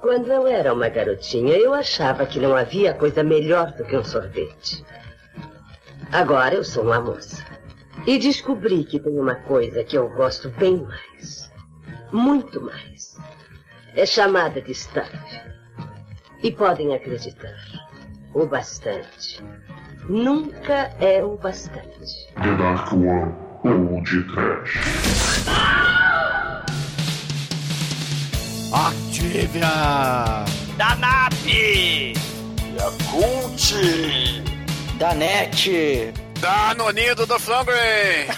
Quando eu era uma garotinha, eu achava que não havia coisa melhor do que um sorvete. Agora eu sou uma moça. E descobri que tem uma coisa que eu gosto bem mais. Muito mais. É chamada de stuff. E podem acreditar, o bastante nunca é o bastante. The Dark One ou de Trash. Activia! Da NAP! Yakult! Da NET! Da Nonido do Flangren!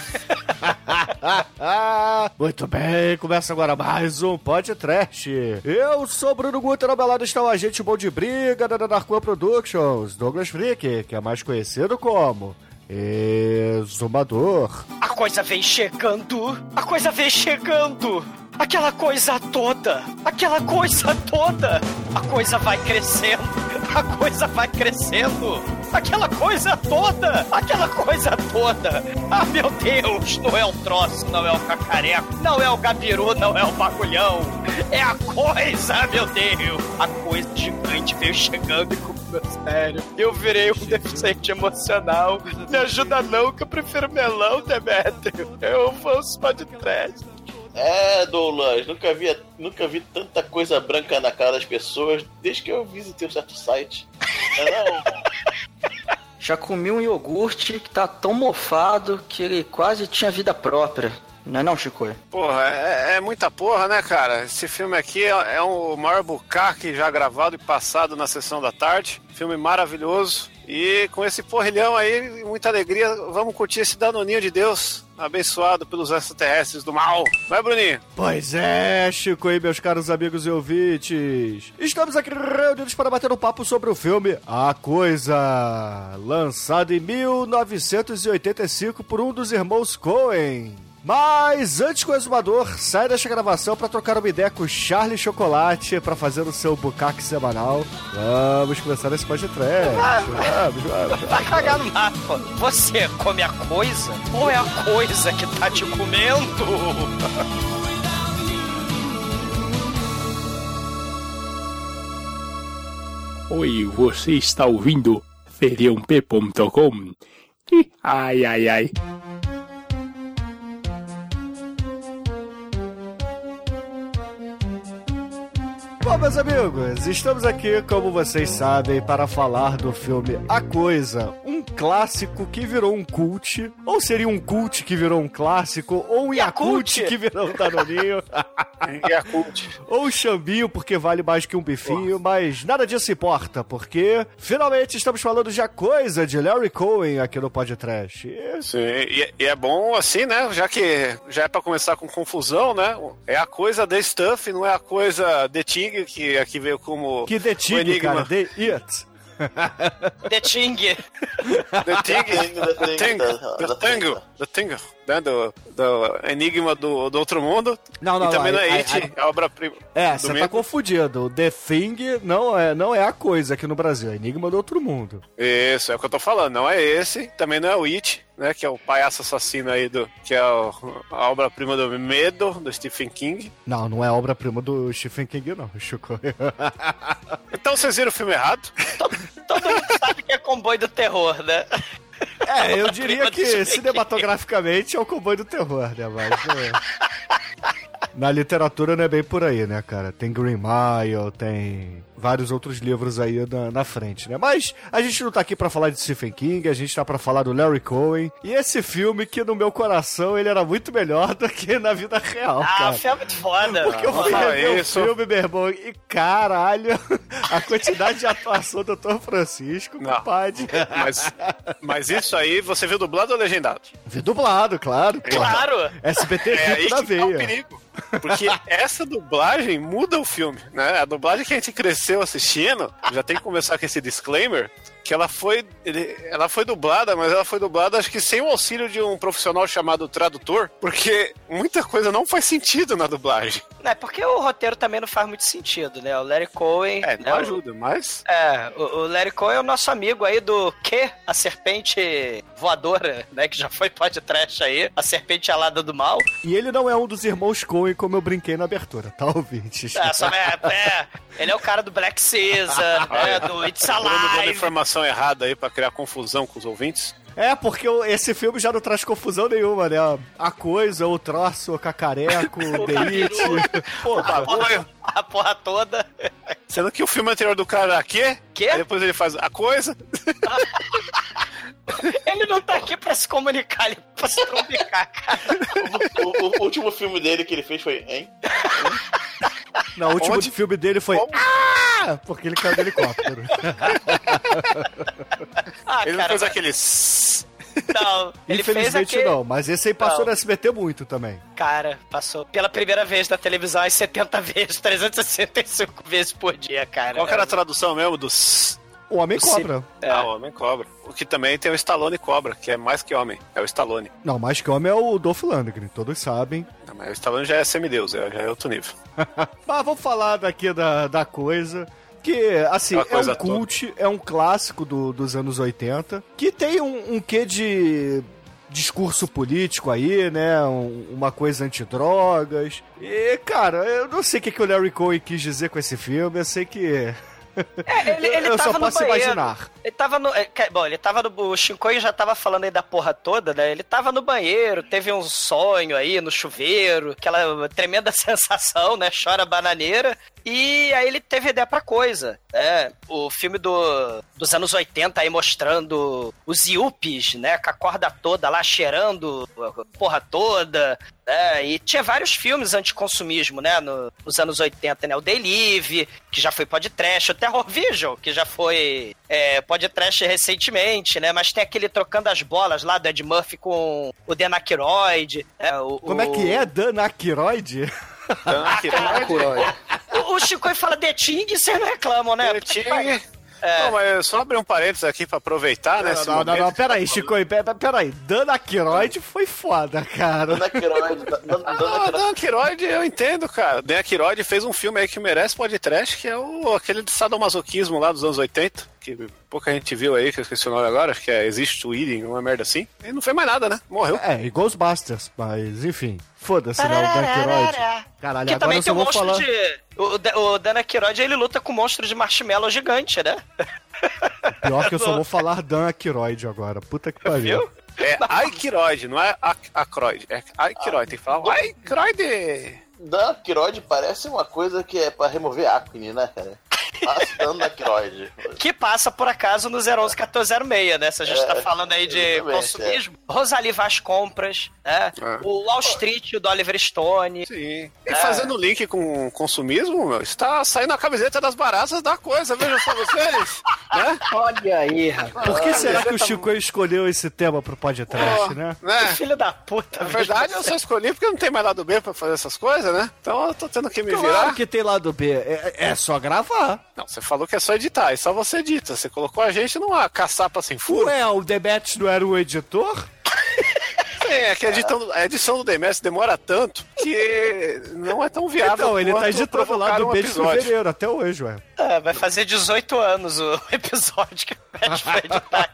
Muito bem, começa agora mais um podcast. Eu sou Bruno Guter, ao meu lado está o agente bom de briga da Dark One Productions, Douglas Freak, que é mais conhecido como Exumador. A coisa vem chegando! A coisa vem chegando! Aquela coisa toda! Aquela coisa toda! A coisa vai crescendo! A coisa vai crescendo! Aquela coisa toda! Aquela coisa toda! Ah, meu Deus! Não é o troço, não é o cacareco, não é o gabiru, não é o bagulhão! É a coisa, meu Deus! A coisa gigante veio chegando e comeu sério. Eu virei um deficiente emocional. Me ajuda não, que eu prefiro melão, Demetrio. Eu vou só de trás. É, Douglas, nunca vi, nunca vi tanta coisa branca na cara das pessoas desde que eu visitei um certo site. Não, Já comi um iogurte que tá tão mofado que ele quase tinha vida própria. Não é não, Chico? Porra, é, é muita porra, né, cara? Esse filme aqui é, é o maior bucaque já gravado e passado na sessão da tarde. Filme maravilhoso. E com esse porrilhão aí, muita alegria, vamos curtir esse danoninho de Deus, abençoado pelos extraterrestres do mal. Vai, Bruninho? Pois é, Chico e meus caros amigos e ouvintes. Estamos aqui reunidos para bater um papo sobre o filme A Coisa, lançado em 1985 por um dos irmãos Coen. Mas antes que o exumador saia desta gravação para trocar uma ideia com o Charlie Chocolate para fazer o seu bucaque semanal, vamos começar esse podcast. Vamos, vamos, Vai cagar no mapa. Você come a coisa ou é a coisa que tá te comendo? Oi, você está ouvindo feriump.com? Ih, Ai, ai, ai. Bom, meus amigos, estamos aqui, como vocês sabem, para falar do filme A Coisa, um clássico que virou um cult, ou seria um cult que virou um clássico, ou um Yakult que virou um danoninho. ou um chambinho porque vale mais que um bifinho, mas nada disso importa, porque finalmente estamos falando de A Coisa, de Larry Cohen, aqui no podcast. E Sim, e, e é bom assim, né? Já que já é pra começar com confusão, né? É a coisa The Stuff, não é a coisa The Thing, que aqui veio como. Que o detinho, enigma. cara, The It. The Ting. The Thing, The Thing, The Tango, The Thing, né? Do, do Enigma do, do Outro Mundo. Não, não, e também não, não é It, aí- é a obra-prima. É, você tá confundindo. The Thing não é, não é a coisa aqui no Brasil, é Enigma do Outro Mundo. Isso, é o que eu tô falando. Não é esse, também não é o It, né? Que é o palhaço assassino aí do. Que é o- a obra-prima do Medo, do Stephen King. Não, não é obra-prima do Stephen King, não, Chico. Então vocês viram o filme errado? Todo mundo sabe que é comboio do terror, né? É, eu diria que cinematograficamente é o comboio do terror, né? Mas. é. Na literatura não é bem por aí, né, cara? Tem Green Mile, tem vários outros livros aí na, na frente, né? Mas a gente não tá aqui pra falar de Stephen King, a gente tá pra falar do Larry Cohen. E esse filme que no meu coração ele era muito melhor do que na vida real, Ah, cara. o filme é muito foda. Porque eu fui rever isso. o filme, meu irmão, e caralho, a quantidade de atuação do Dr. Francisco, Não. compadre. Mas, mas isso aí, você viu dublado ou legendado? Vi dublado, claro. Claro. SBT É é aí na que tá o veia. perigo. Porque essa dublagem muda o filme, né? A dublagem que a gente cresceu assistindo, já tem que começar com esse disclaimer, que ela foi, ele- ela foi dublada, mas ela foi dublada acho que sem o auxílio de um profissional chamado tradutor, porque muita coisa não faz sentido na dublagem. Não, é porque o roteiro também não faz muito sentido, né? O Larry Cohen. É, né, não o- ajuda, mas É, o, o Larry Cohen é o nosso amigo aí do que? A serpente voadora, né? Que já foi podcast aí. A serpente alada do mal. E ele não é um dos irmãos Coen, como eu brinquei na abertura, tá, ouvintes? É, só, é, é, Ele é o cara do Black Caesar, né, do It's Alive. Informação errada aí pra criar confusão com os ouvintes. É, porque esse filme já não traz confusão nenhuma, né? A coisa, o troço, o cacareco, o delite. Porra, A porra toda. Sendo que o filme anterior do cara era quê? Quê? Aí depois ele faz a coisa. Ele não tá aqui pra se comunicar, ele pra se comunicar, cara. O, o- o último filme dele que ele fez foi, hein? não, o último Onde? filme dele foi. Como? Ah! Porque ele caiu do helicóptero. Ah, Ele não cara, fez mas- aquele. sss. Não, ele fez Infelizmente aquele... não, mas esse aí passou Não. no SBT muito também. Cara, passou pela primeira vez na televisão as 70 vezes, 365 vezes por dia, cara. Qual que era a tradução mesmo do. O Homem O Cobra. É. Ah, o Homem Cobra. O que também tem o Stallone Cobra, que é mais que homem. É o Stallone. Não, mais que homem é o Dolph Lundgren, todos sabem. Não, mas o Stallone já é semideus, é- já é outro nível. Mas vamos falar daqui da, da coisa. Que, assim, é coisa um cult, é um clássico do- dos anos 80, que tem um, um quê de discurso político aí, né? Um- uma coisa antidrogas. E, cara, eu não sei o que, que o Larry Cohen quis dizer com esse filme, eu sei que. É, ele, ele eu só posso banheiro. imaginar. Ele tava no. é, Bom, ele tava no. O Shinkoi já tava falando aí da porra toda, né? Ele tava no banheiro, teve um sonho aí no chuveiro, aquela tremenda sensação, né? Chora bananeira. E aí ele teve ideia pra coisa. É, o filme do, dos anos 80 aí mostrando os yuppies, né? Com a corda toda lá cheirando a porra toda. Né? e tinha vários filmes anticonsumismo, né? no- nos anos 80, né? O Day Live, que já foi podcast, o Terror Vision, que já foi é, podcast recentemente, né? Mas tem aquele trocando as bolas lá do Ed Murphy com o Dan Aykroyd. né? o, Como é que é, Dan Aykroyd? O, o Chico fala The Ting e vocês não reclamam, né? Tinha- Não, mas só abrir um parênteses aqui pra aproveitar, né? Não, esse não, não, não, peraí, Chico, pera- peraí. Dan Aykroyd foi foda, cara. Dona Queiroz, Dona- Dona Ah, Queiroz. Dan Aykroyd, eu entendo, cara. Dan Aykroyd fez um filme aí que merece podcast, que é o, aquele de sadomasoquismo lá dos anos 80, que pouca gente viu aí, que eu esqueci o nome agora, acho que é Existe Tweeding, uma merda assim. E não fez mais nada, né? Morreu. É, e Ghostbusters, mas enfim. Foda-se, né? O Dan Aykroyd. Caralho, Que agora também eu tem só um vou monstro falar. de. O, Da- o Dan Aykroyd, ele luta com um monstro de marshmallow gigante, né? Pior que eu só vou falar Dan Aykroyd agora. Puta que pariu. Viu? É Aykroyd, não é Ac- Aykroyd. É Aykroyd, tem que falar Aykroyd. Dan Queiroz parece uma coisa que é pra remover acne, né, cara? Dana Queiroz. Que passa, por acaso, no 011-1406, né? Se a gente É, tá falando aí de exatamente, consumismo. Rosalie Vaz Compras, né? É. O Wall Street, o do Oliver Stone. Sim. E fazendo link com consumismo, meu, está saindo a camiseta das baratas da coisa, vejam só vocês. né? Olha aí, rapaz. Por que será que o tá- Chico escolheu esse tema pro podcast, Pô, né? né? Filho da puta. Na verdade, eu só escolhi porque não tem mais lado B pra fazer essas coisas, né? Então eu tô tendo que me Claro virar. que tem lado B. É, é só gravar. Não, você falou que é só editar, e só você edita. Você colocou a gente numa caçapa sem furo. Ué, o Demet não era o editor? Sim, é que a edição, a edição do DMS demora tanto que não é tão viável. Então, ele tá editando lá do um B de episódio. fevereiro até hoje, ué. É, vai fazer 18 anos o episódio que o Pet foi editar.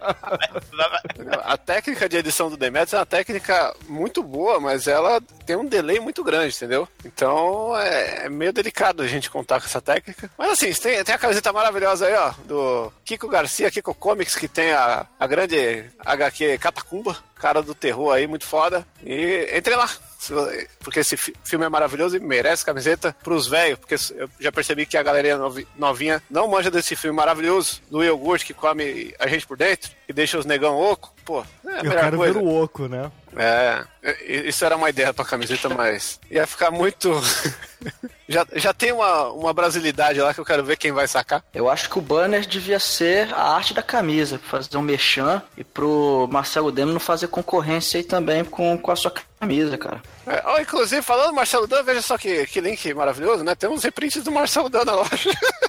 A técnica de edição do Demetrius é uma técnica muito boa, mas ela tem um delay muito grande, entendeu? Então é, é meio delicado a gente contar com essa técnica. Mas assim, tem, tem a camiseta maravilhosa aí, ó, do Kiko Garcia, Kiko Comics, que tem a, a grande HQ Catacumba, cara do terror aí, muito foda. E entre lá. Porque esse fi- filme é maravilhoso e merece camiseta pros velhos, porque eu já percebi que a galerinha novi- novinha não manja desse filme maravilhoso, do iogurte que come a gente por dentro e deixa os negão oco. Pô, é a Eu melhor quero coisa. ver o oco, né? É, i- isso era uma ideia pra camiseta, mas ia ficar muito. já, já tem uma, uma brasilidade lá que eu quero ver quem vai sacar. Eu acho que o banner devia ser a arte da camisa, pra fazer um merchan e pro Marcelo Demo não fazer concorrência aí também com, com a sua camisa, cara. É, ó, inclusive, falando do Marcelo Dan, veja só que, que link maravilhoso, né? Temos reprints do Marcelo Dan na loja.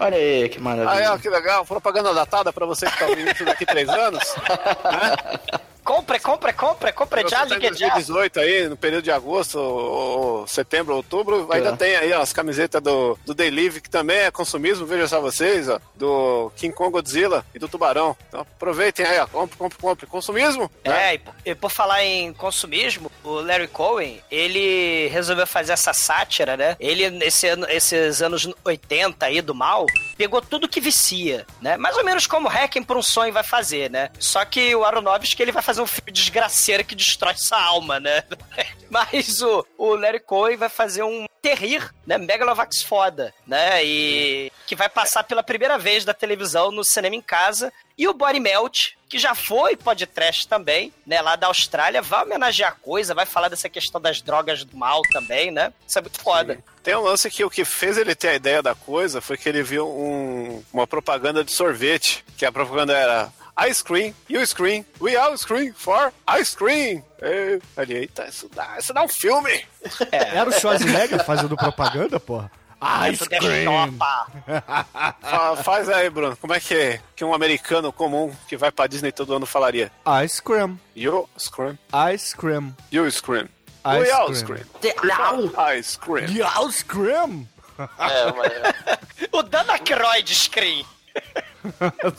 Olha aí, que Aí, maravilha. ó, que legal. Propaganda datada pra você que tá ouvindo isso daqui três anos. compre, compre, compre, compre já, Você tá ligue já. 2018 aí, no período de agosto, ou, ou setembro, outubro, ainda tem aí ó, as camisetas do, do Day Live, que também é consumismo, veja só vocês, ó, do King Kong Godzilla e do Tubarão. Então aproveitem aí, ó, compre, compre, compre. Consumismo? né? É, e por, e por falar em consumismo, o Larry Cohen, ele resolveu fazer essa sátira, né? Ele, esse ano, esses anos 80 aí do mal, pegou tudo que vicia, né? Mais ou menos como Hacking por um Sonho vai fazer, né? Só que o Aronofsky, ele vai fazer um filme desgraceiro que destrói sua alma, né? Mas o, o Larry Cohen vai fazer um terrir, né? Megalovax foda, né? E que vai passar pela primeira vez da televisão no cinema em casa. E o Body Melt, que já foi podcast também, né? Lá da Austrália, vai homenagear a coisa, vai falar dessa questão das drogas do mal também, né? Isso é muito foda. Tem um lance que o que fez ele ter a ideia da coisa foi que ele viu um- uma propaganda de sorvete, que a propaganda era Ice cream, you scream, we all scream for ice cream. É, ali, eita, isso dá, isso dá um filme. Era o Schwarzenegger fazendo propaganda, porra? Ice cream! Fa- faz aí, Bruno, como é que, é que um americano comum que vai pra Disney todo ano falaria? Ice cream. You scream, Ice cream. you scream, Ice we all cream. scream, ice cream. Ice cream? É, mas... O Dan Aykroyd screen.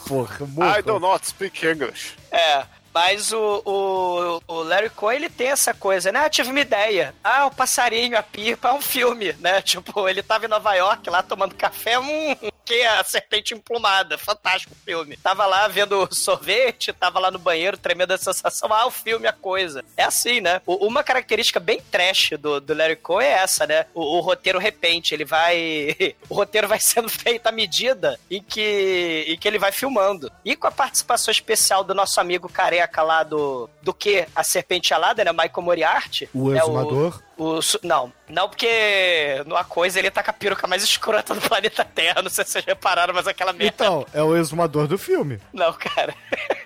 Porra, I morra. do not speak English. É. Mas o, o, o Larry Cohen, ele tem essa coisa, né? Ah, tive uma ideia. Ah, o passarinho, a pipa, é um filme, né? Tipo, ele tava em Nova York lá tomando café, hum, é a serpente emplumada. Fantástico o filme. Tava lá vendo sorvete, tava lá no banheiro, tremendo a sensação. Ah, o filme, a coisa. É assim, né? O- uma característica bem trash do, do Larry Cohen é essa, né? O, o roteiro repente, ele vai... o roteiro vai sendo feito à medida em que, em que ele vai filmando. E com a participação especial do nosso amigo careca lá do... Do que? A Serpente Alada, né? Michael Moriarty. O né? exumador. O, su- não, não porque numa coisa ele tá com a peruca mais escrota do planeta Terra. Não sei se vocês repararam, mas aquela merda. Então, é o exumador do filme. Não, cara.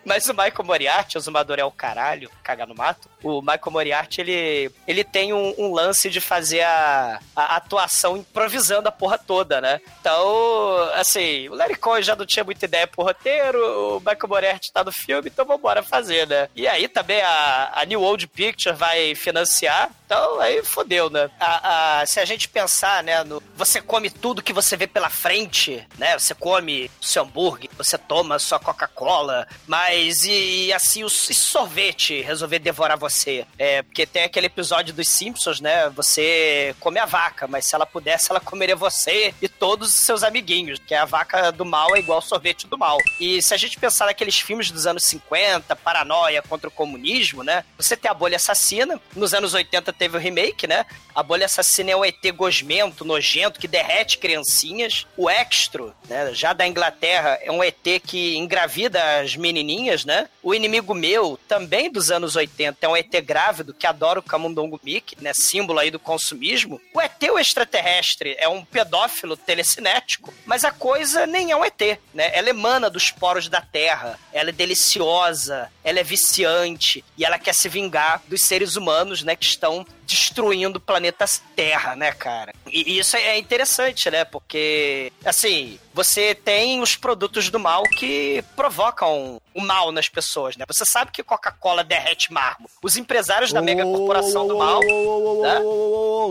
Mas o Michael Moriarty, o Zumador é o caralho, cagar no mato. O Michael Moriarty, ele, ele tem um, um lance de fazer a, a atuação improvisando a porra toda, né? Então, assim, o Larry Cohen já não tinha muita ideia pro roteiro, o Michael Moriarty tá no filme, então vambora fazer, né? E aí também a, a New Old Picture vai financiar, então aí fodeu, né? A, a- se a gente pensar, né, no, você come tudo que você vê pela frente, né? Você come seu hambúrguer, você toma sua Coca-Cola, mas e, e assim, o e sorvete resolver devorar você? É, porque tem aquele episódio dos Simpsons, né? Você come a vaca, mas se ela pudesse, ela comeria você e todos os seus amiguinhos, que a vaca do mal é igual sorvete do mal. E se a gente pensar naqueles filmes dos anos 50, Paranoia contra o comunismo, né? Você tem a bolha assassina, nos anos 80 teve o remake, né? A bolha assassina é um ET gosmento, nojento, que derrete criancinhas. O Extro, né, já da Inglaterra, é um ET que engravida as menininhas, né? O Inimigo Meu, também dos anos 80, é um ET grávido que adora o camundongo Mickey, né? Símbolo aí do consumismo. O ET, o extraterrestre, é um pedófilo telecinético, mas a coisa nem é um ET, né? Ela emana dos poros da Terra, ela é deliciosa, ela é viciante e ela quer se vingar dos seres humanos, né, que estão destruindo o planeta Terra, né, cara? E isso é interessante, né? Porque, assim, você tem os produtos do mal que provocam o mal nas pessoas, né? Você sabe que Coca-Cola derrete mármore. Os empresários da mega corporação do mal. né?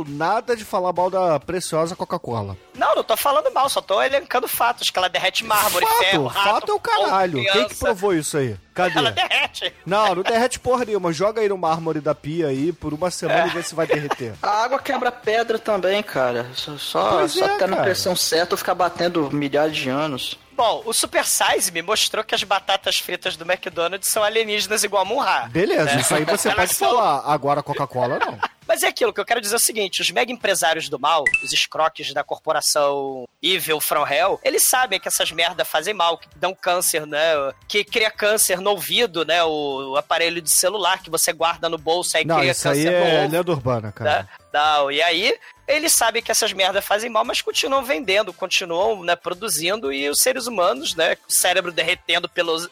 Nada de falar mal da preciosa Coca-Cola. Não, não tô falando mal, só tô elencando fatos, que ela derrete mármore, ferro, Fato, rato, fato é o caralho. criança. Quem que provou isso aí? Cadê? Ela derrete. Não, não derrete porra nenhuma. Joga aí no mármore da pia aí por uma semana e vê se vai derreter. A água quebra pedra também, cara. Só, só, só é, tá na pressão certa ou ficar batendo milhares de anos. Bom, o Super Size me mostrou que as batatas fritas do McDonald's são alienígenas igual a Munra. Beleza, isso aí você pode falar. Agora Coca-Cola não. Mas é aquilo que eu quero dizer é o seguinte: os mega empresários do mal, os escroques da corporação Evil From Hell, eles sabem que essas merdas fazem mal, que dão câncer, né? Que cria câncer no ouvido, né? O, aparelho de celular que você guarda no bolso aí Não, cria isso aí câncer no é ovo. lenda urbana, cara. né? Não, e aí eles sabem que essas merdas fazem mal, mas continuam vendendo, continuam né, produzindo e os seres humanos, né, o cérebro derretendo pelo 011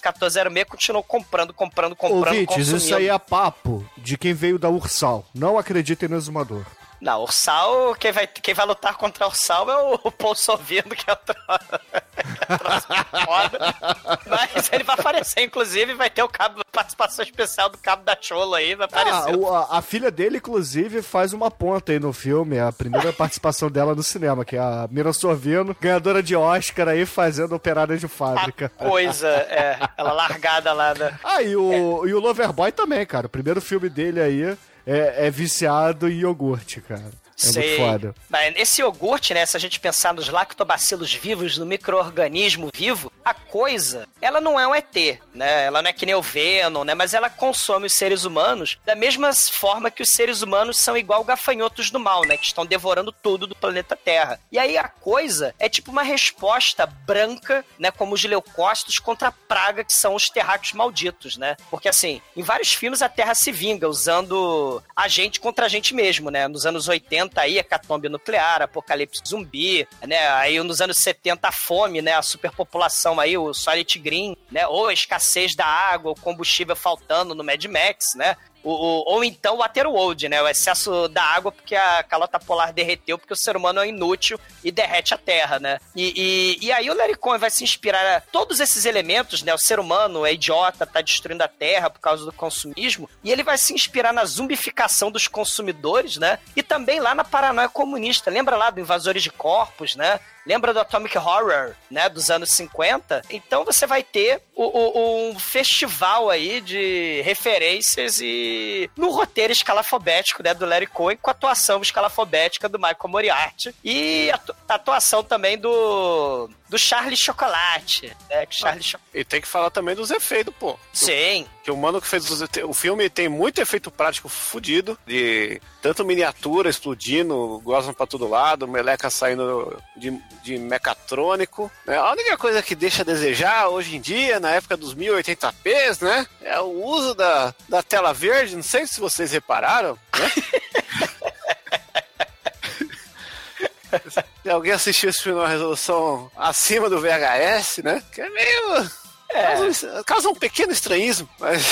1406, continuam comprando, comprando, comprando, Ouvintes, consumindo. isso aí é papo de quem veio da Ursal. Não acreditem no exumador. Não, Ursal, quem vai, quem vai lutar contra o Ursal é o, o Paul que é o tro- que é o troço foda. Mas ele vai aparecer, inclusive, vai ter o cabo, participação especial do Cabo da Cholo aí, vai Ah, aparecer. o- a, a filha dele, inclusive, faz uma ponta aí no filme, a primeira participação dela no cinema, que é a Mira Sorvino, ganhadora de Oscar aí, fazendo operária de fábrica. A coisa, é, ela largada lá da... Ah, e o, e o Loverboy também, cara. O primeiro filme dele aí é, é viciado em iogurte, cara. É Sei. muito foda. Esse iogurte, né? Se a gente pensar nos lactobacilos vivos, no micro-organismo vivo, a coisa, ela não é um ET, né? Ela não é que nem o Venom, né? Mas ela consome os seres humanos da mesma forma que os seres humanos são igual gafanhotos do mal, né? Que estão devorando tudo do planeta Terra. E aí a coisa é tipo uma resposta branca, né? Como os leucócitos contra a praga que são os terráqueos malditos, né? Porque assim, em vários filmes a Terra se vinga usando a gente contra a gente mesmo, né? Nos anos 80 aí, hecatombe nuclear, apocalipse zumbi, né? Aí nos anos 70 a fome, né? A superpopulação aí, o Solid Green, né? Ou a escassez da água, o combustível faltando no Mad Max, né? O, o- ou então o Waterworld, né? O excesso da água porque a calota polar derreteu, porque o ser humano é inútil e derrete a Terra, né? E, e, e aí o Larry Cohen vai se inspirar todos esses elementos, né? O ser humano é idiota, tá destruindo a Terra por causa do consumismo, e ele vai se inspirar na zumbificação dos consumidores, né? E também lá na paranoia comunista. Lembra lá do Invasores de Corpos, né? Lembra do Atomic Horror, né, dos anos 50? Então você vai ter o- o- um festival aí de referências e no roteiro escalafobético, né, do Larry Cohen, com a atuação escalafobética do Michael Moriarty e a atu- a atuação também do do Charlie Chocolate, né, que Charlie Cho- E tem que falar também dos efeitos, pô. Sim, Que o mano que fez os- o filme tem muito efeito prático fudido, de tanto miniatura explodindo, gostam pra todo lado, meleca saindo de, de mecatrônico. né? A única coisa que deixa a desejar hoje em dia, na época dos 1080p's, né? É o uso da, da tela verde, não sei se vocês repararam, né? Se alguém assistiu esse filme numa resolução acima do VHS, né? Que é meio. Causa, causa um pequeno estranhismo, mas.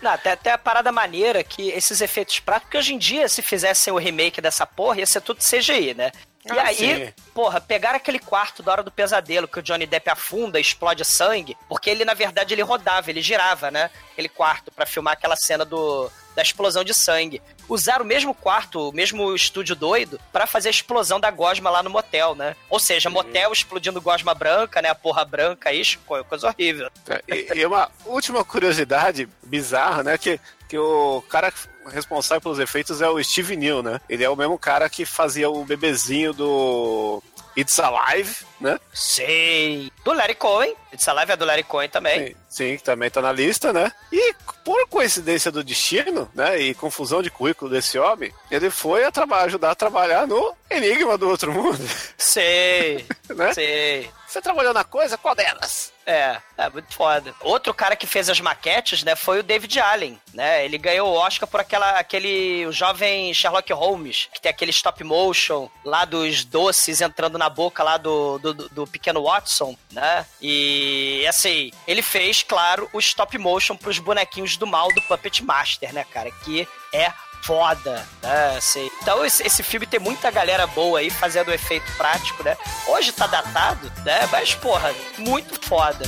Não, até, até a parada maneira que esses efeitos práticos, porque hoje em dia, se fizessem o remake dessa porra, ia ser tudo CGI, né? E Ah, aí, sim. porra, pegaram aquele quarto da hora do pesadelo que o Johnny Depp afunda, explode sangue, porque ele, na verdade, ele rodava, ele girava, né? Aquele quarto pra filmar aquela cena do, da explosão de sangue. Usaram o mesmo quarto, o mesmo estúdio doido, pra fazer a explosão da gosma lá no motel, né? Ou seja, motel explodindo gosma branca, né? A porra branca aí, co- coisa horrível. E, e uma última curiosidade bizarra, né? Que, que o cara responsável pelos efeitos é o Steve New, né? Ele é o mesmo cara que fazia o bebezinho do It's Alive, né? Sei. Do Larry Cohen. Essa live é do Larry Cohen também. Sim, sim, que também tá na lista, né? E por coincidência do destino, né? E confusão de currículo desse homem, ele foi a ajudar a trabalhar no Enigma do Outro Mundo, Sei. né? Sei. Você trabalhou na coisa? Qual delas? É, é muito foda. Outro cara que fez as maquetes, né, foi o David Allen, né? Ele ganhou o Oscar por aquela, aquele o jovem Sherlock Holmes, que tem aquele stop motion lá dos doces entrando na boca lá do, do, do pequeno Watson, né? E assim, ele fez, claro, o stop motion pros bonequinhos do mal do Puppet Master, né, cara? Que é foda, né? Assim. Então esse, esse filme tem muita galera boa aí fazendo efeito prático, né? Hoje tá datado, né? Mas, porra, muito foda.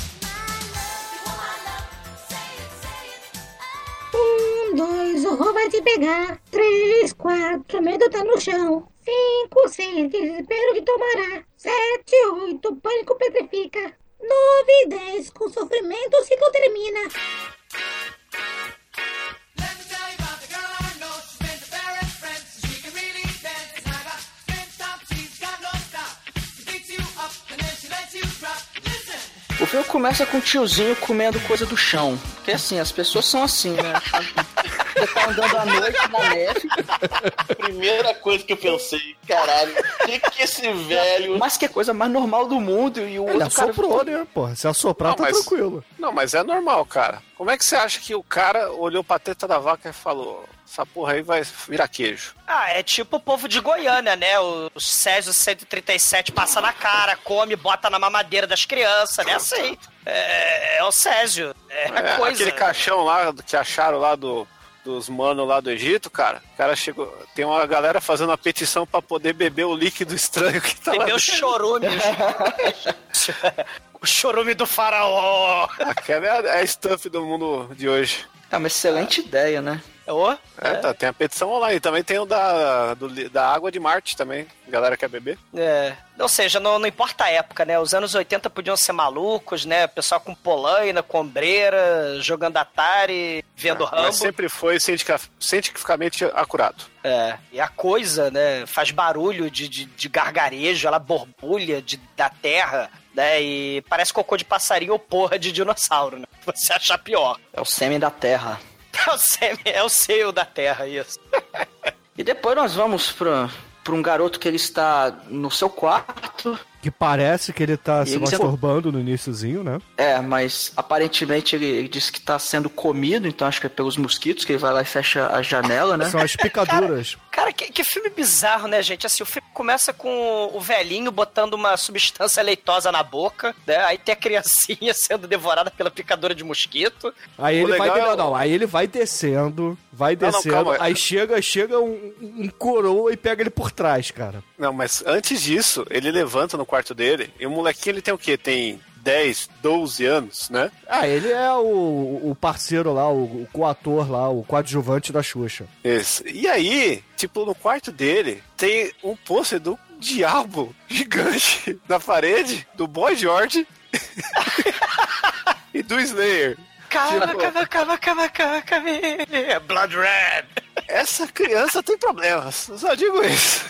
Um, dois, o horror vai te pegar. Três, quatro, medo tá no chão. Cinco, seis, desespero te tomará. Sete, oito, pânico petrifica. Nove, dez, com sofrimento o ciclo termina. Filme começa com o tiozinho comendo coisa do chão. Porque assim, as pessoas são assim, né? Você tá andando à noite na neve, Primeira coisa que eu pensei, caralho, o que que esse velho. mas que é a coisa mais normal do mundo. E o Ele outro cara assoprou, né, porra? Se assoprar, Não, tá mas- tranquilo. Não, mas é normal, cara. Como é que você acha que o cara olhou pra teta da vaca e falou: essa porra aí vai virar queijo? Ah, é tipo o povo de Goiânia, né? O Césio 137 passa na cara, come, bota na mamadeira das crianças, né? Assim. É, é o Césio. É, É, coisa. Aquele caixão lá do- que acharam lá do, dos manos lá do Egito, cara. O cara chegou. Tem uma galera fazendo uma petição pra poder beber o líquido estranho que tá lá. Tem meus dentro. chorumes. O chorume do faraó. Aquela é a, é a stuff do mundo de hoje. É uma excelente ideia, né? Ô, É, tá, tem a petição online. Também tem o da, do da água de Marte também. A galera quer beber. É, ou seja, não, não importa a época, né? Os anos 80 podiam ser malucos, né? Pessoal com polaina, com ombreira, jogando Atari, vendo Rambo. É, Mas sempre foi cientifica- cientificamente acurado. É, e a coisa, né, faz barulho de, de, de gargarejo, ela borbulha de, da terra, né? E parece cocô de passarinho ou porra de dinossauro, né? Você achar pior. É o sêmen da Terra. É é o seio da terra, isso. E depois nós vamos pra um garoto que ele está no seu quarto. Que parece que ele tá E se ele se- masturbando no iníciozinho, né? É, mas aparentemente ele, ele disse que está sendo comido, então acho que é pelos mosquitos que ele vai lá e fecha a janela, né? São as picaduras. Cara, que, que filme bizarro, né, gente? Assim, o filme começa com o velhinho botando uma substância leitosa na boca, né? Aí tem a criancinha sendo devorada pela picadora de mosquito. Aí ele vai. legal é Não, não, aí ele vai descendo, vai Não, não, descendo, calma. aí chega, chega um, um coroa e pega ele por trás, cara. Não, mas antes disso, ele levanta no quarto dele e o molequinho ele tem o quê? Tem 10, 12 anos, né? Ah, ele é o, o parceiro lá, o, o coator lá, o coadjuvante da Xuxa. Isso. E aí, tipo, no quarto dele tem um pôster do diabo gigante na parede, do Boy George e do Slayer. Calma, Tipo- calma, calma, calma, calma, calma. Blood Red. Essa criança tem problemas, eu só digo isso.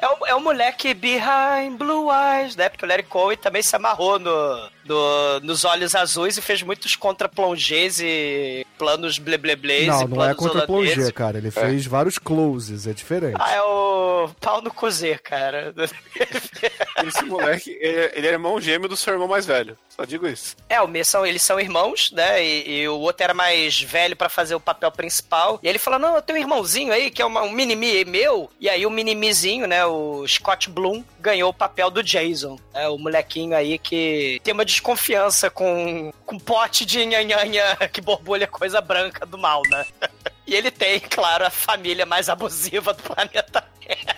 É o, é o moleque Behind Blue Eyes, né? Porque o Larry Cohen também se amarrou no, no- nos olhos azuis e fez muitos contra-plongés e planos blebleblês Não, e não é planos contra holandeses. plongé, cara. Ele fez vários closes, é diferente. Ah, é o pau no cozer, cara. Esse moleque, ele, ele é irmão gêmeo do seu irmão mais velho. Só digo isso. É, o Me são, eles são irmãos, né? E, e o outro era mais velho pra fazer o papel principal. E ele falou: Não, eu tenho um irmãozinho aí que é uma- um mini-me meu. E aí o mini-mizinho, né? O Scott Bloom ganhou o papel do Jason. né, o molequinho aí que tem uma desconfiança com, com pote de nhanhanha que borbulha coisa branca do mal, né? E ele tem, claro, a família mais abusiva do planeta Terra.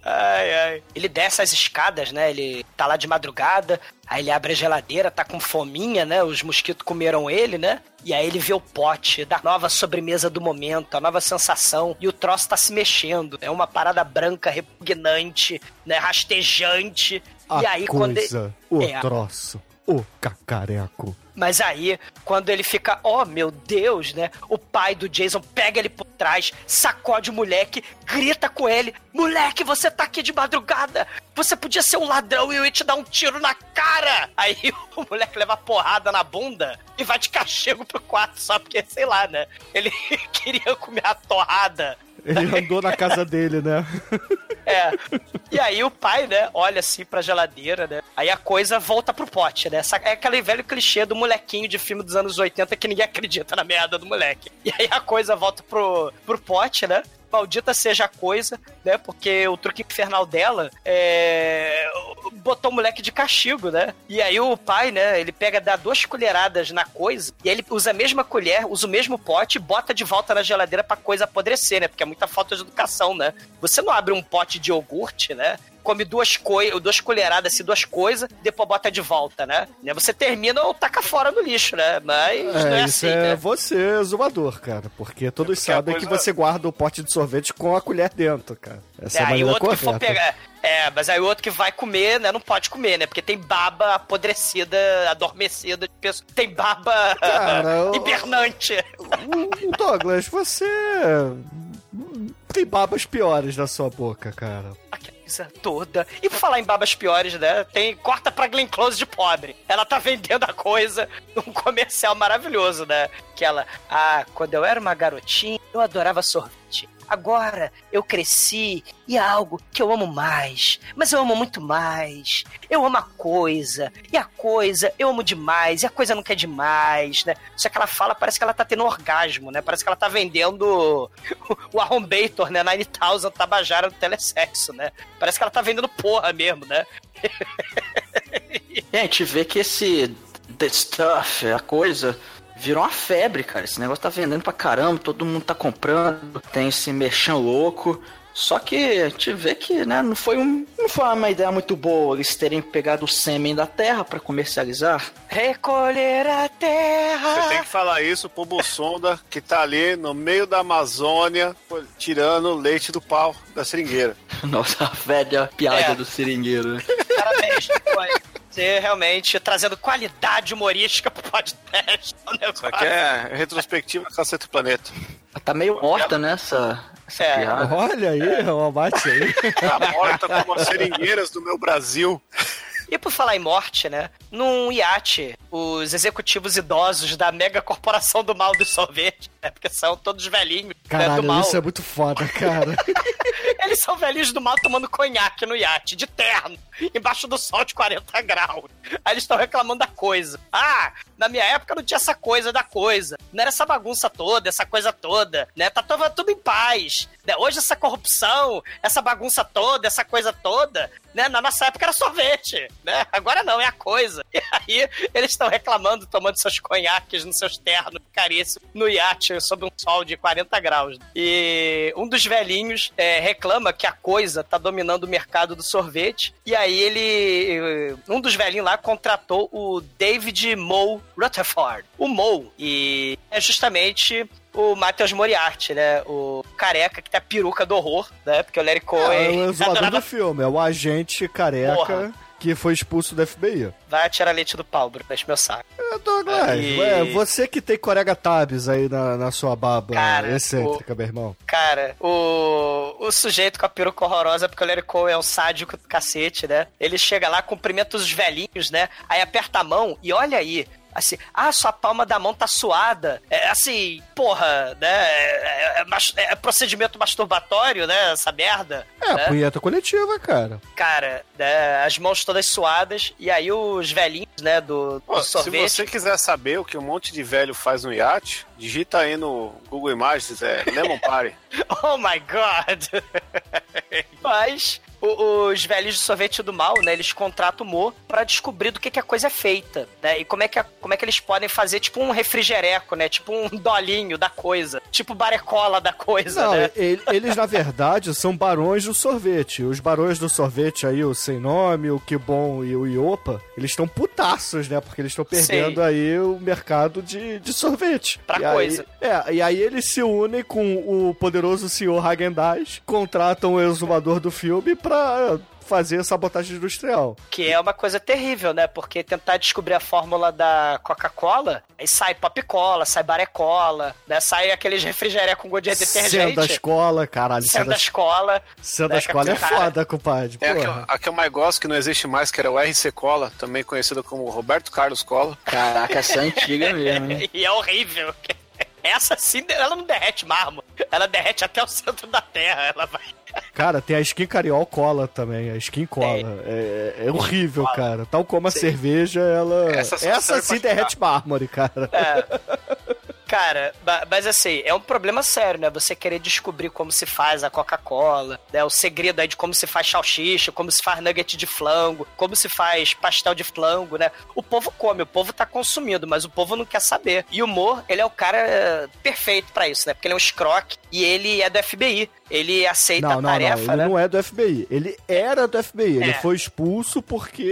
Ai, ai. Ele desce as escadas, né? Ele tá lá de madrugada, aí ele abre a geladeira, tá com fominha, né? Os mosquitos comeram ele, né? E aí ele vê o pote da nova sobremesa do momento, a nova sensação, e o troço tá se mexendo. É uma parada branca repugnante, né? Rastejante. A e aí quando ele... coisa, o É. troço, o cacareco. Mas aí, quando ele fica, oh meu Deus, né? O pai do Jason pega ele por trás, sacode o moleque, grita com ele: Moleque, você tá aqui de madrugada! Você podia ser um ladrão e eu ia te dar um tiro na cara! Aí o moleque leva porrada na bunda e vai de cachego pro quarto, só porque, sei lá, né? Ele queria comer a torrada. Ele andou na casa dele, né? É. E aí o pai, né, olha assim pra geladeira, né? Aí a coisa volta pro pote, né? É aquele velho clichê do molequinho de filme dos anos 80 que ninguém acredita na merda do moleque. E aí a coisa volta pro, pro pote, né? Maldita seja a coisa, né? Porque o truque infernal dela é. botou o moleque de castigo, né? E aí o pai, né? Ele pega, dá duas colheradas na coisa, e aí ele usa a mesma colher, usa o mesmo pote e bota de volta na geladeira pra coisa apodrecer, né? Porque é muita falta de educação, né? Você não abre um pote de iogurte, né? Come duas, coi duas colheradas, assim, duas coisas, depois bota de volta, né? Né, Você termina ou taca fora no lixo, né? Mas não é isso assim, é né? você, zoador, cara. Porque todos porque a sabem que coisa- você guarda o pote de sorvete com a colher dentro, cara. Essa é, É, a o maneira outro que correta. for pegar. É, mas aí o outro que vai comer, né? Não pode comer, né? Porque tem baba apodrecida, adormecida de pessoa. Tem baba Cara, o- hibernante. Hum, Douglas, você. Tem babas piores na sua boca, cara. Toda. E por falar em babas piores, né? Tem corta pra Glenn Close de pobre. Ela tá vendendo a coisa num comercial maravilhoso, né? Que ela, ah, quando eu era uma garotinha, eu adorava sorvete. Agora eu cresci e é algo que eu amo mais. Mas eu amo muito mais. Eu amo a coisa. E a coisa eu amo demais. E a coisa nunca é demais, né? Só que ela fala, parece que ela tá tendo orgasmo, né? Parece que ela tá vendendo o Arrombator, né? 9000 Tabajara do telesexo, né? Parece que ela tá vendendo porra mesmo, né? E a gente vê que esse The Stuff, a coisa, virou uma febre, cara. Esse negócio tá vendendo pra caramba, todo mundo tá comprando. Tem esse merchan louco. Só que a gente vê que, né, não foi, um, não foi uma ideia muito boa eles terem pegado o sêmen da terra pra comercializar. Recolher a terra. Você tem que falar isso pro Bussonda, que tá ali no meio da Amazônia, tirando o leite do pau da seringueira. Nossa, a velha piada É. do seringueiro. né? Parabéns, Você realmente trazendo qualidade humorística pro podcast. O negócio. Isso aqui é retrospectiva Cacete Planeta. Tá meio morta nessa, essa É. piada. Olha aí, o abate aí. Tá morta como as seringueiras do meu Brasil. E por falar em morte, né? Num iate, os executivos idosos da mega corporação do mal do sorvete, né? Porque são todos velhinhos né, do Caralho, mal. isso é muito foda, cara. Eles são velhinhos do mal tomando conhaque no iate, de terno, embaixo do sol de 40 graus. Aí eles estão reclamando da coisa. Ah, na minha época não tinha essa coisa da coisa. Não era essa bagunça toda, essa coisa toda, né? Tá tava tudo em paz. né? Hoje essa corrupção, essa bagunça toda, essa coisa toda, né? Na nossa época era sorvete, né? Agora não, é a coisa. E aí eles estão reclamando, tomando seus conhaques nos seus ternos caríssimos no iate sob um sol de 40 graus. E um dos velhinhos é, reclama que a coisa tá dominando o mercado do sorvete. E aí ele. Um dos velhinhos lá contratou o David Moe Rutherford. O Moe. E é justamente o Matheus Moriarty, né? O careca que tem a peruca do horror, né? Porque o Larry É, Cohen o exumador adorava- do filme, é o agente careca Porra. Que foi expulso do FBI. Vai tirar leite do pau, Bruno, deixa meu saco. É, Douglas, Aí- é, você que tem corega tabs aí na, na sua baba Cara, excêntrica, meu irmão. Cara, o, o sujeito com a peruca horrorosa, porque o Larry Cohen é um sádico do cacete, né? Ele chega lá, cumprimenta os velhinhos, né? Aí aperta a mão e olha aí. Assim, ah, sua palma da mão tá suada. É assim, porra, né? É, é mas- é procedimento masturbatório, né? Essa merda. É, né? punheta coletiva, cara. Cara, né? As mãos todas suadas. E aí os velhinhos, né? Do, do Pô, se sorvete. você quiser saber o que um monte de velho faz no iate, digita aí no Google Imagens, é Lemon Party. Oh my god! Mas o- os velhos de sorvete do mal, né? Eles contratam o Mo pra descobrir do que, que a coisa é feita, né? E como é, que a- como é que eles podem fazer, tipo, um refrigereco, né? Tipo um dolinho da coisa. Tipo barecola da coisa, Não, né? ele- eles, na verdade, são barões do sorvete. Os barões do sorvete aí, o Sem Nome, o Que Bom e o Iopa, eles estão putaços, né? Porque eles estão perdendo Sim. aí o mercado de, de sorvete. Pra E aí- coisa. é, e aí eles se unem com o poderoso senhor Hagendaz, contratam o exumador do filme pra fazer sabotagem industrial. Que é uma coisa terrível, né? Porque tentar descobrir a fórmula da Coca-Cola, aí sai pop-cola, sai barecola, né? Sai aqueles refrigeré com gosto de Sendo da detergente. escola, caralho. Sendo da da, escola. sendo da né, escola é foda, compadre. É a que, eu, Porra. a que eu mais gosto, que não existe mais, que era o RC Cola, também conhecido como Roberto Carlos Cola. Caraca, essa é antiga mesmo, hein? E é horrível. Essa sim, ela não derrete mármore. Ela derrete até o centro da terra. Ela vai. Cara, tem a skin cariol cola também, a skin cola. É, é horrível, cara. Tal como a cerveja, ela. Essa Essa, serve sim derrete mármore, cara. Cara, ba- mas assim, é um problema sério, né? Você querer descobrir como se faz a Coca-Cola, né? O segredo aí de como se faz salsicha, como se faz nugget de flango, como se faz pastel de flango, né? O povo come, o povo tá consumindo, mas o povo não quer saber. E o Mo, ele é o cara eh, perfeito pra isso, né? Porque ele é um escroque e ele é do FBI. Ele aceita Não, a tarefa, não. Ele né? não é do FBI. Ele era do FBI. Ele É. foi expulso porque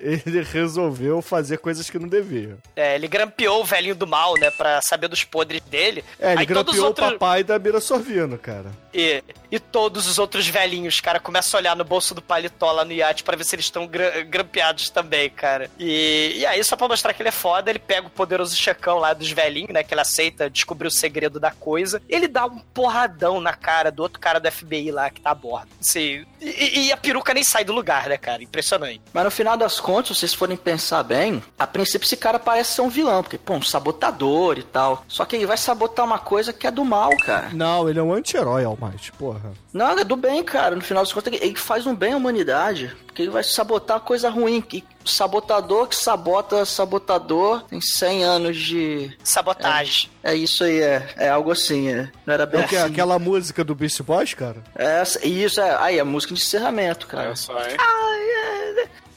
ele resolveu fazer coisas que não devia. É, ele grampeou o velhinho do mal, né? Pra saber dos podres dele. É, ele Aí grampeou outros... o papai da Mira Sorvino, cara. E, e todos os outros velhinhos, cara, começam a olhar no bolso do paletó lá no iate pra ver se eles estão gra- grampeados também, cara. E, e aí, só pra mostrar que ele é foda, ele pega o poderoso checão lá dos velhinhos, né? Que ele aceita descobrir o segredo da coisa. Ele dá um porradão na cara do outro cara do FBI lá que tá a bordo. Assim, e, e a peruca nem sai do lugar, né, cara? Impressionante. Mas no final das contas, se vocês forem pensar bem, a princípio esse cara parece ser um vilão, porque, pô, um sabotador e tal. Só que ele vai sabotar uma coisa que é do mal, cara. Não, ele é um anti-herói, Almighty, porra. Não, é do bem, cara. No final das contas, ele- faz um bem à humanidade. Porque ele vai sabotar coisa ruim. E o sabotador que sabota sabotador tem 100 anos de. Sabotagem. É isso aí, é. É algo assim, é. Não era bem É o que- assim. aquela música do Beast Boys, cara? É, essa- isso, é. Aí, a música de encerramento, cara. Olha só, hein?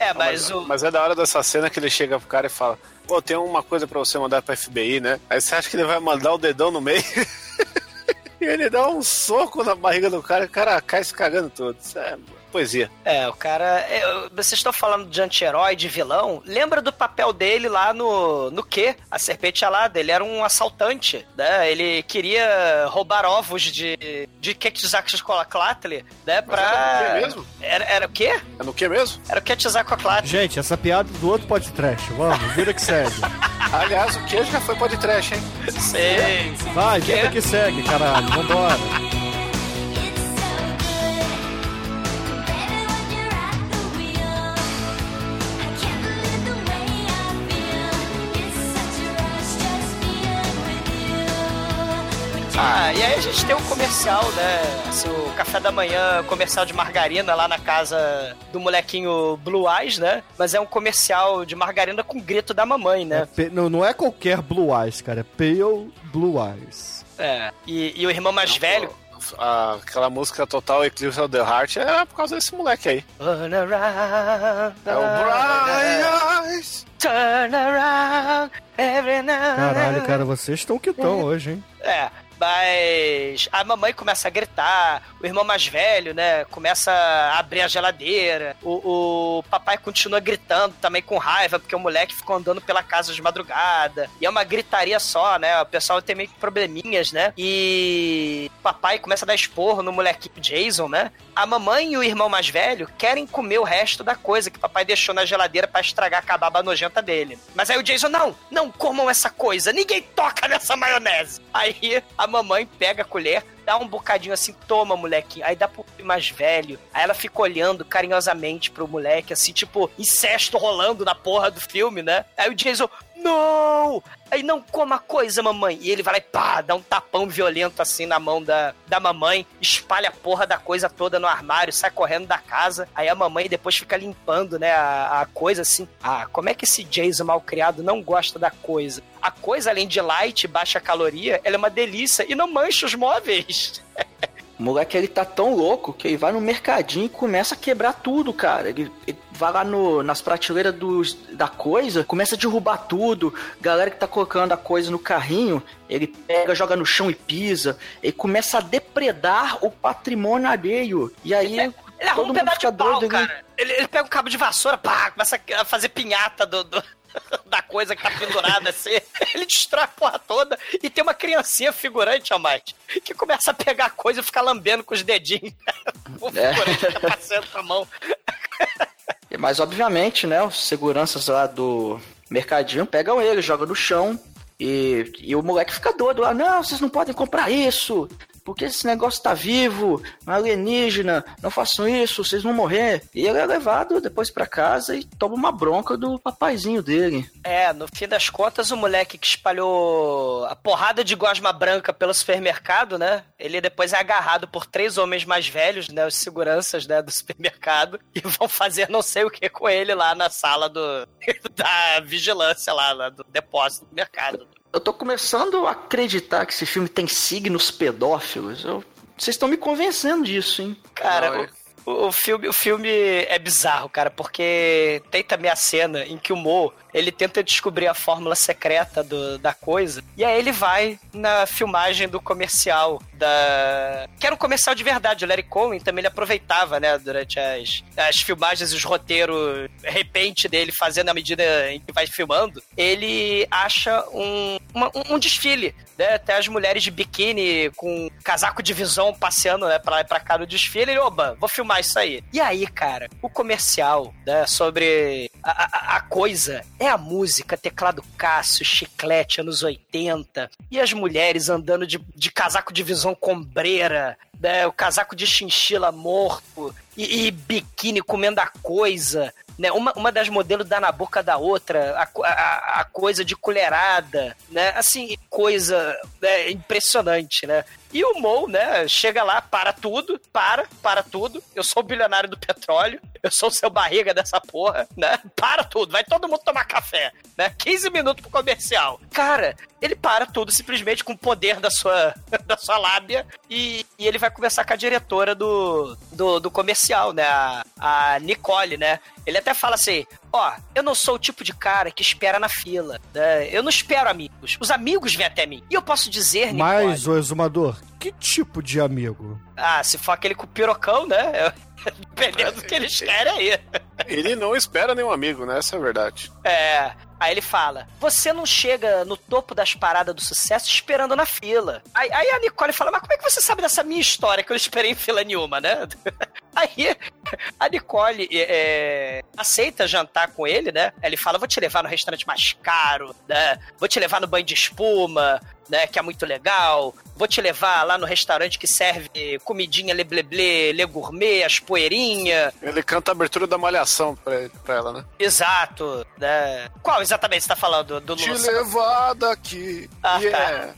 É, Mas, mas o. mas é da hora dessa cena que ele chega pro cara e fala: Pô, tem uma coisa pra você mandar pra FBI, né? Aí você acha que ele vai mandar o dedão no meio? e ele dá um soco na barriga do cara e o cara cai se cagando todo. Isso é poesia. É, o cara. é, vocês estão falando de anti-herói, de vilão. Lembra do papel dele lá no. No quê? A serpente alada. Ele era um assaltante, né? Ele queria roubar ovos de. de Quetzalcoatl, né? Mas era no quê Pra. mesmo? Era, era o quê? É no que mesmo? Era o Quetzalcoatl. Gente, essa piada do outro podcast. Vamos, vida que segue. Aliás, o queijo já foi podcast, hein? Sei. Vai, vida que segue, caralho. Vambora. A gente tem um comercial, né? Assim, o café da manhã, comercial de margarina lá na casa do molequinho Blue Eyes, né? Mas é um comercial de margarina com grito da mamãe, É né? pe- não, não é qualquer Blue Eyes, cara. É Pale Blue Eyes. É. E, e o irmão mais velho. A- aquela música Total Eclipse of the Heart era por causa desse moleque aí. Turn around, É o Brian Eyes. Turn around, every now and Caralho, cara, vocês estão que estão hoje, hein? É, mas a mamãe começa a gritar, o irmão mais velho, né, começa a abrir a geladeira, o, o papai continua gritando também com raiva, porque o moleque ficou andando pela casa de madrugada, e é uma gritaria só, né, o pessoal tem meio que probleminhas, né, e o papai começa a dar esporro no molequinho Jason, né, a mamãe e o irmão mais velho querem comer o resto da coisa que o papai deixou na geladeira pra estragar a baba nojenta dele. Mas aí o Jason, não, não comam essa coisa, ninguém toca nessa maionese. Aí a mamãe pega a colher, dá um bocadinho assim, toma, moleque. Aí dá pro mais velho. Aí ela fica olhando carinhosamente pro moleque, assim, tipo, incesto rolando na porra do filme, né? Aí o Jason, não! Aí não coma coisa, mamãe. E ele vai lá e pá, dá um tapão violento assim na mão da, da mamãe, espalha a porra da coisa toda no armário, sai correndo da casa. Aí a mamãe depois fica limpando, né, a, a coisa assim. Ah, como é que esse Jason mal criado não gosta da coisa? A coisa, além de light, baixa caloria, ela é uma delícia e não mancha os móveis. O moleque ele tá tão louco que ele vai no mercadinho e começa a quebrar tudo, cara. Ele, ele vai lá no, nas prateleiras dos, da coisa, começa a derrubar tudo. Galera que tá colocando a coisa no carrinho, ele pega, joga no chão e pisa. Ele começa a depredar o patrimônio alheio. E aí. Ele arruma um pedaço de pau, doido, ele- cara. Ele, ele pega um cabo de vassoura, pá, começa a fazer pinhata do, do- da coisa que tá pendurada assim. Ele destrói a porra toda e tem uma criancinha figurante, Almighty, que começa a pegar a coisa e ficar lambendo com os dedinhos. o É. figurante tá passando com a mão. Mas obviamente, né, os seguranças lá do mercadinho pegam ele, jogam no chão e, e o moleque fica doido lá, não, vocês não podem comprar isso, porque esse negócio tá vivo, um alienígena, não façam isso, vocês vão morrer. E ele é levado depois pra casa e toma uma bronca do papaizinho dele. É, no fim das contas, o moleque que espalhou a porrada de gosma branca pelo supermercado, né? Ele depois é agarrado por três homens mais velhos, né? Os seguranças, né, do supermercado, e vão fazer não sei o que com ele lá na sala do da vigilância lá, lá do depósito do mercado. Eu tô começando a acreditar que esse filme tem signos pedófilos. Eu- Vocês estão me convencendo disso, hein? Cara, Não, é. o, o filme, o filme é bizarro, cara, porque tem também a cena em que o Mo, ele tenta descobrir a fórmula secreta do- da coisa, e aí ele vai na filmagem do comercial da... Que era um comercial de verdade, o Larry Cohen também ele aproveitava, né, durante as, as filmagens os roteiros repente dele fazendo à medida em que vai filmando, ele acha um, uma- um, um desfile, né, até as mulheres de biquíni com casaco de visão passeando, né, pra lá e pra cá no desfile, ele, oba, vou filmar isso aí. E aí, cara, o comercial, né, sobre a, a- a coisa é a música, teclado Cássio, chiclete, anos 80, e as mulheres andando de, de casaco de visão combreira, né, o casaco de chinchila morto, e, e biquíni comendo a coisa, né? Uma, uma das modelos dá na boca da outra, a, a, a coisa de colherada, né? Assim, coisa né, impressionante, né? E o Mo, né, chega lá, para tudo, para, para tudo. Eu sou o bilionário do petróleo, eu sou o seu barriga dessa porra, né? Para tudo, vai todo mundo tomar café, né? 15 minutos pro comercial. Cara, ele para tudo simplesmente com o poder da sua, da sua lábia e, e ele vai conversar com a diretora do, do, do comercial né? A, a Nicole, né? Ele até fala assim: Ó, eu não sou o tipo de cara que espera na fila. Né? Eu não espero amigos. Os amigos vêm até mim. E eu posso dizer, Nicole. Mas, ô exumador, que tipo de amigo? Ah, se for aquele com o pirocão, né? Dependendo do que eles querem aí. Ele não espera nenhum amigo, né? Essa é a verdade. É. Aí ele fala: Você não chega no topo das paradas do sucesso esperando na fila. Aí, aí a Nicole fala: Mas como é que você sabe dessa minha história que eu não esperei em fila nenhuma, né? Aí a Nicole é, aceita jantar com ele, né? Ele fala: Vou te levar no restaurante mais caro, né? Vou te levar no banho de espuma, né? Que é muito legal. Vou te levar lá no restaurante que serve comidinha lebleble, le gourmet, as poeirinhas. Ele canta a abertura da malhação pra, ele- pra ela, né? Exato, né? Qual exatamente você tá falando? Do Te Lula? levar daqui. Ah, yeah.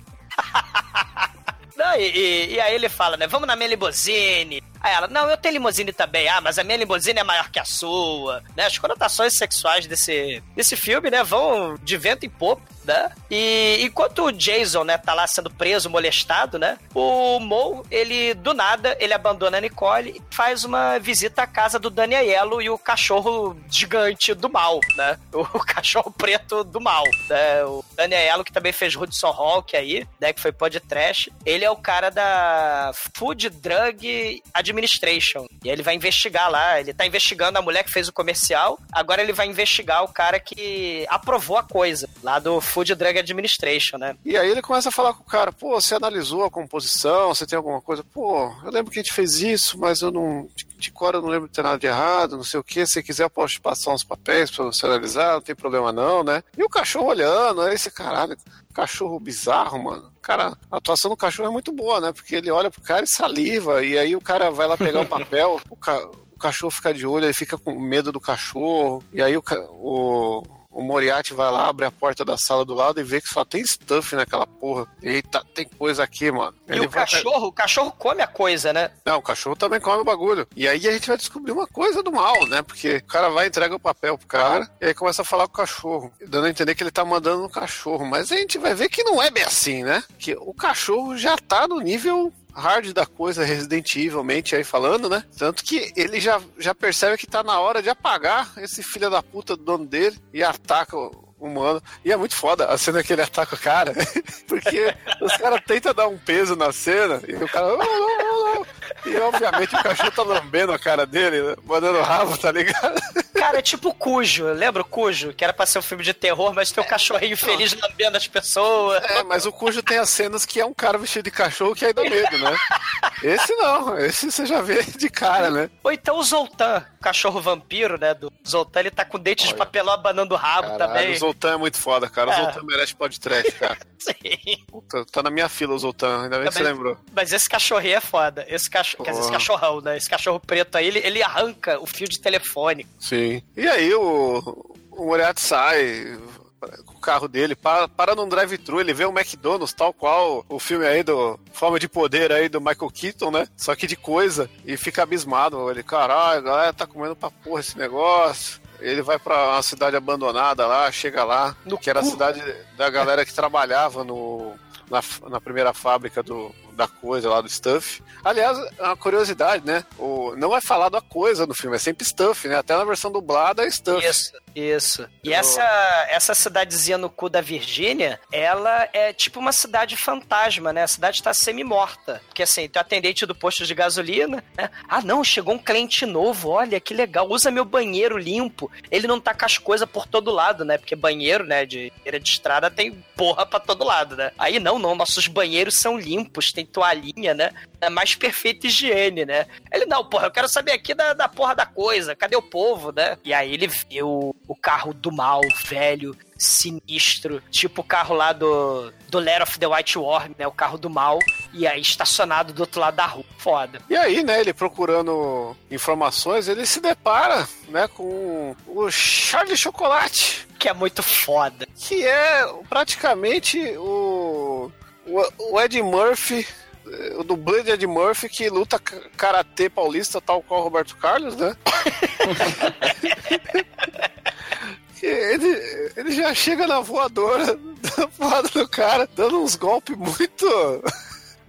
Não, e, e- e aí ele fala, né? Vamos na minha. Aí ela, não, eu tenho limusine também. Ah, mas a minha limusine é maior que a sua. Né? As conotações sexuais desse, desse filme, né? Vão de vento em popa, né? E enquanto o Jason, né, tá lá sendo preso, molestado, né? O Mo, ele, do nada, ele abandona a Nicole e faz uma visita à casa do Danielo e o cachorro gigante do mal, né? O cachorro preto do mal, né? O Danielo, que também fez Hudson Hawk aí, né? Que foi podcast. Ele é o cara da Food Drug Administration. E ele vai investigar lá. Ele tá investigando a mulher que fez o comercial. Agora ele vai investigar o cara que aprovou a coisa lá do Food Drug Administration, né? E aí ele começa a falar com o cara, pô, você analisou a composição, você tem alguma coisa? Pô, eu lembro que a gente fez isso, mas eu não. De, cor eu não lembro de ter nada de errado, não sei o que. Se quiser, eu posso passar uns papéis pra você analisar, não tem problema não, né? E o cachorro olhando, aí esse caralho, cachorro bizarro, mano. Cara, a atuação do cachorro é muito boa, né? Porque ele olha pro cara e saliva, e aí o cara vai lá pegar o papel, o, ca- o cachorro fica de olho, ele fica com medo do cachorro, e aí o, o, o Moriarty vai lá, abre a porta da sala do lado e vê que só tem stuff naquela porra. Eita, tem coisa aqui, mano. E Ele o vai- cachorro, o cachorro come a coisa, né? Não, o cachorro também come o bagulho. E aí a gente vai descobrir uma coisa do mal, né? Porque o cara vai entrega o papel pro cara e aí começa a falar com o cachorro, dando a entender que ele tá mandando no cachorro. Mas a gente vai ver que não é bem assim, né? Que o cachorro já tá no nível hard da coisa, Resident aí falando, né? Tanto que ele já, já percebe que tá na hora de apagar esse filho da puta do dono dele e ataca o humano. E é muito foda a cena que ele ataca o cara, porque os caras tentam dar um peso na cena e o cara. E obviamente o cachorro tá lambendo a cara dele, né? mandando rabo, tá ligado? Cara, é tipo Cujo. Lembra o Cujo? Que era pra ser um filme de terror, mas tem o cachorrinho feliz lambendo as pessoas. É, mas o Cujo tem as cenas que é um cara vestido de cachorro que aí dá medo, né? Esse não, esse você já vê de cara, né? Ou então o Zoltan, o cachorro vampiro, né? Do Zoltan, ele tá com dente de Olha. papelão abanando o rabo Caralho, também. o Zoltan é muito foda, cara. O É. Zoltan merece podcast, cara. Sim. Puta, tá na minha fila o Zoltan, ainda bem que você lembrou. Mas esse cachorrinho é foda. Esse cachorro, quer dizer, esse cachorrão, né? Esse cachorro preto aí, ele, ele arranca o fio de telefone. Sim. E aí o, o Moriarty sai com o carro dele, para, para num drive-thru, ele vê um McDonald's, tal qual o filme aí do Forma de Poder aí do Michael Keaton, né? Só que de coisa, e fica abismado. Ele, caralho, a galera tá comendo pra porra esse negócio. Ele vai pra uma cidade abandonada lá, chega lá, No que era a cidade da galera que trabalhava no, na, na primeira fábrica do, da coisa lá do Stuff. Aliás, é uma curiosidade, né? O, não é falado a coisa no filme, é sempre Stuff, né? Até na versão dublada é Stuff. Isso, isso. E Eu- essa, essa cidadezinha no cu da Virgínia, ela é tipo uma cidade fantasma, né? A cidade tá semi-morta. Porque assim, tem o atendente do posto de gasolina, né? Ah, não, chegou um cliente novo, olha que legal, usa meu banheiro limpo. Ele não tá com as coisas por todo lado, né? Porque banheiro, né, de de estrada tem porra pra todo lado, né? Aí não, não, nossos banheiros são limpos, tem toalhinha, né? É mais perfeita higiene, né? Ele, não, porra, eu quero saber aqui da, da porra da coisa, cadê o povo, né? E aí ele vê o, o carro do mal, velho, sinistro, tipo o carro lá do, do Lair of the White Worm, né? O carro do mal, e aí estacionado do outro lado da rua. Foda. E aí, né, ele procurando informações, ele se depara, né, com o Charlie Chocolate, Que é muito foda. que é praticamente o, o, o Ed Murphy, eh, o dublê de Ed Murphy que luta karatê paulista, tal qual o Roberto Carlos, né? Ele, ele já chega na voadora, dando porrada no cara, dando uns golpes muito.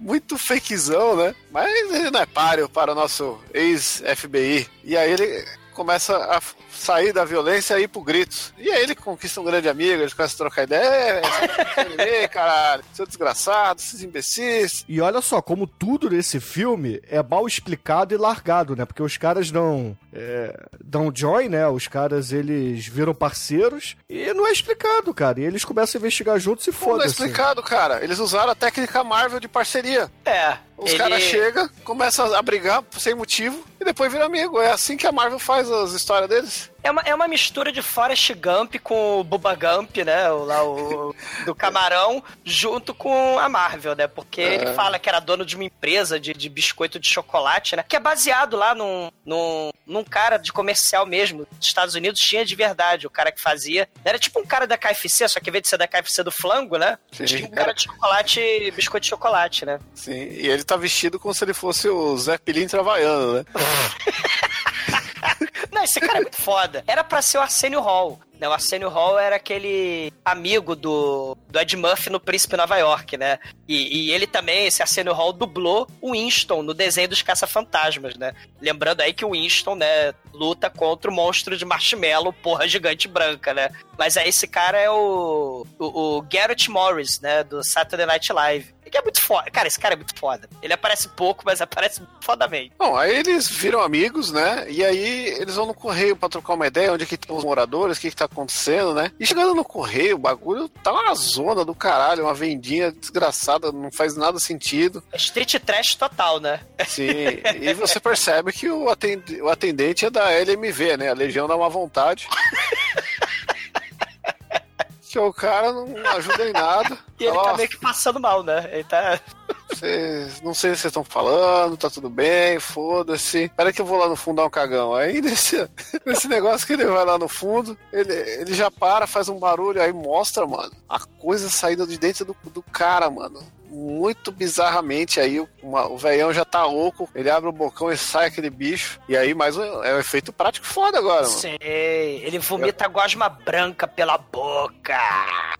muito fakezão, né? Mas ele não é páreo para o nosso ex-FBI. E aí ele começa a sair da violência e ir pro gritos. E aí ele conquista um grande amigo, eles começam a trocar ideia. É, caralho, seu desgraçado, esses imbecis. E olha só, como tudo nesse filme é mal explicado e largado, né? Porque os caras dão, é, dão join, né? Os caras, eles viram parceiros e não é explicado, cara. E eles começam a investigar juntos e Não é foda-se. explicado, cara. Eles usaram a técnica Marvel de parceria. É. Os ele- caras chegam, começam a brigar sem motivo e depois viram amigo. É assim que a Marvel faz as histórias deles. É uma, é uma mistura de Forrest Gump com o Bubba Gump, né? O, lá, o do Camarão, junto com a Marvel, né? Porque ele fala que era dono de uma empresa de, de biscoito de chocolate, né? Que é baseado lá num, num, num cara de comercial mesmo, dos Estados Unidos, tinha de verdade, o cara que fazia. Era tipo um cara da KFC, só que em vez de ser da KFC do flango, né? Sim, tinha um cara de chocolate, biscoito de chocolate, né? Sim, e ele tá vestido como se ele fosse o Zé Pilintra Havaiano, né? Esse cara é muito foda. Era pra ser o Arsenio Hall. Né? O Arsenio Hall era aquele amigo do, do Ed Murphy no Príncipe Nova York, né? E, e ele também, esse Arsenio Hall, dublou o Winston no desenho dos Caça-Fantasmas, né? Lembrando aí que o Winston, né, luta contra o monstro de marshmallow, porra gigante branca, né? Mas aí esse cara é o, o, o Garrett Morris, né, do Saturday Night Live. Que é muito foda. Cara, esse cara é muito foda. Ele aparece pouco, mas aparece fodamente. Bom, aí eles viram amigos, né? E aí eles vão no correio pra trocar uma ideia, onde é que estão os moradores, o que que tá acontecendo, né? E chegando no correio, o bagulho tá uma zona do caralho, uma vendinha desgraçada, não faz nada sentido. É street trash total, né? Sim, e você percebe que o atendente é da LMV, né? A Legião da Má Vontade. que o cara não ajuda em nada. E ele Fala, tá "Ó, meio que passando mal, né? Ele tá. Vocês- não sei o que vocês estão falando, tá tudo bem, foda-se. Pera que eu vou lá no fundo dar um cagão. Aí nesse, nesse negócio que ele vai lá no fundo, ele, ele já para, faz um barulho, aí mostra, mano, a coisa saindo de dentro do, do cara, mano. Muito bizarramente aí, uma- o velhão já tá louco, ele abre o bocão e sai aquele bicho. E aí, mais um, é um efeito prático foda agora, mano. Sei. Ele vomita gosma branca pela boca.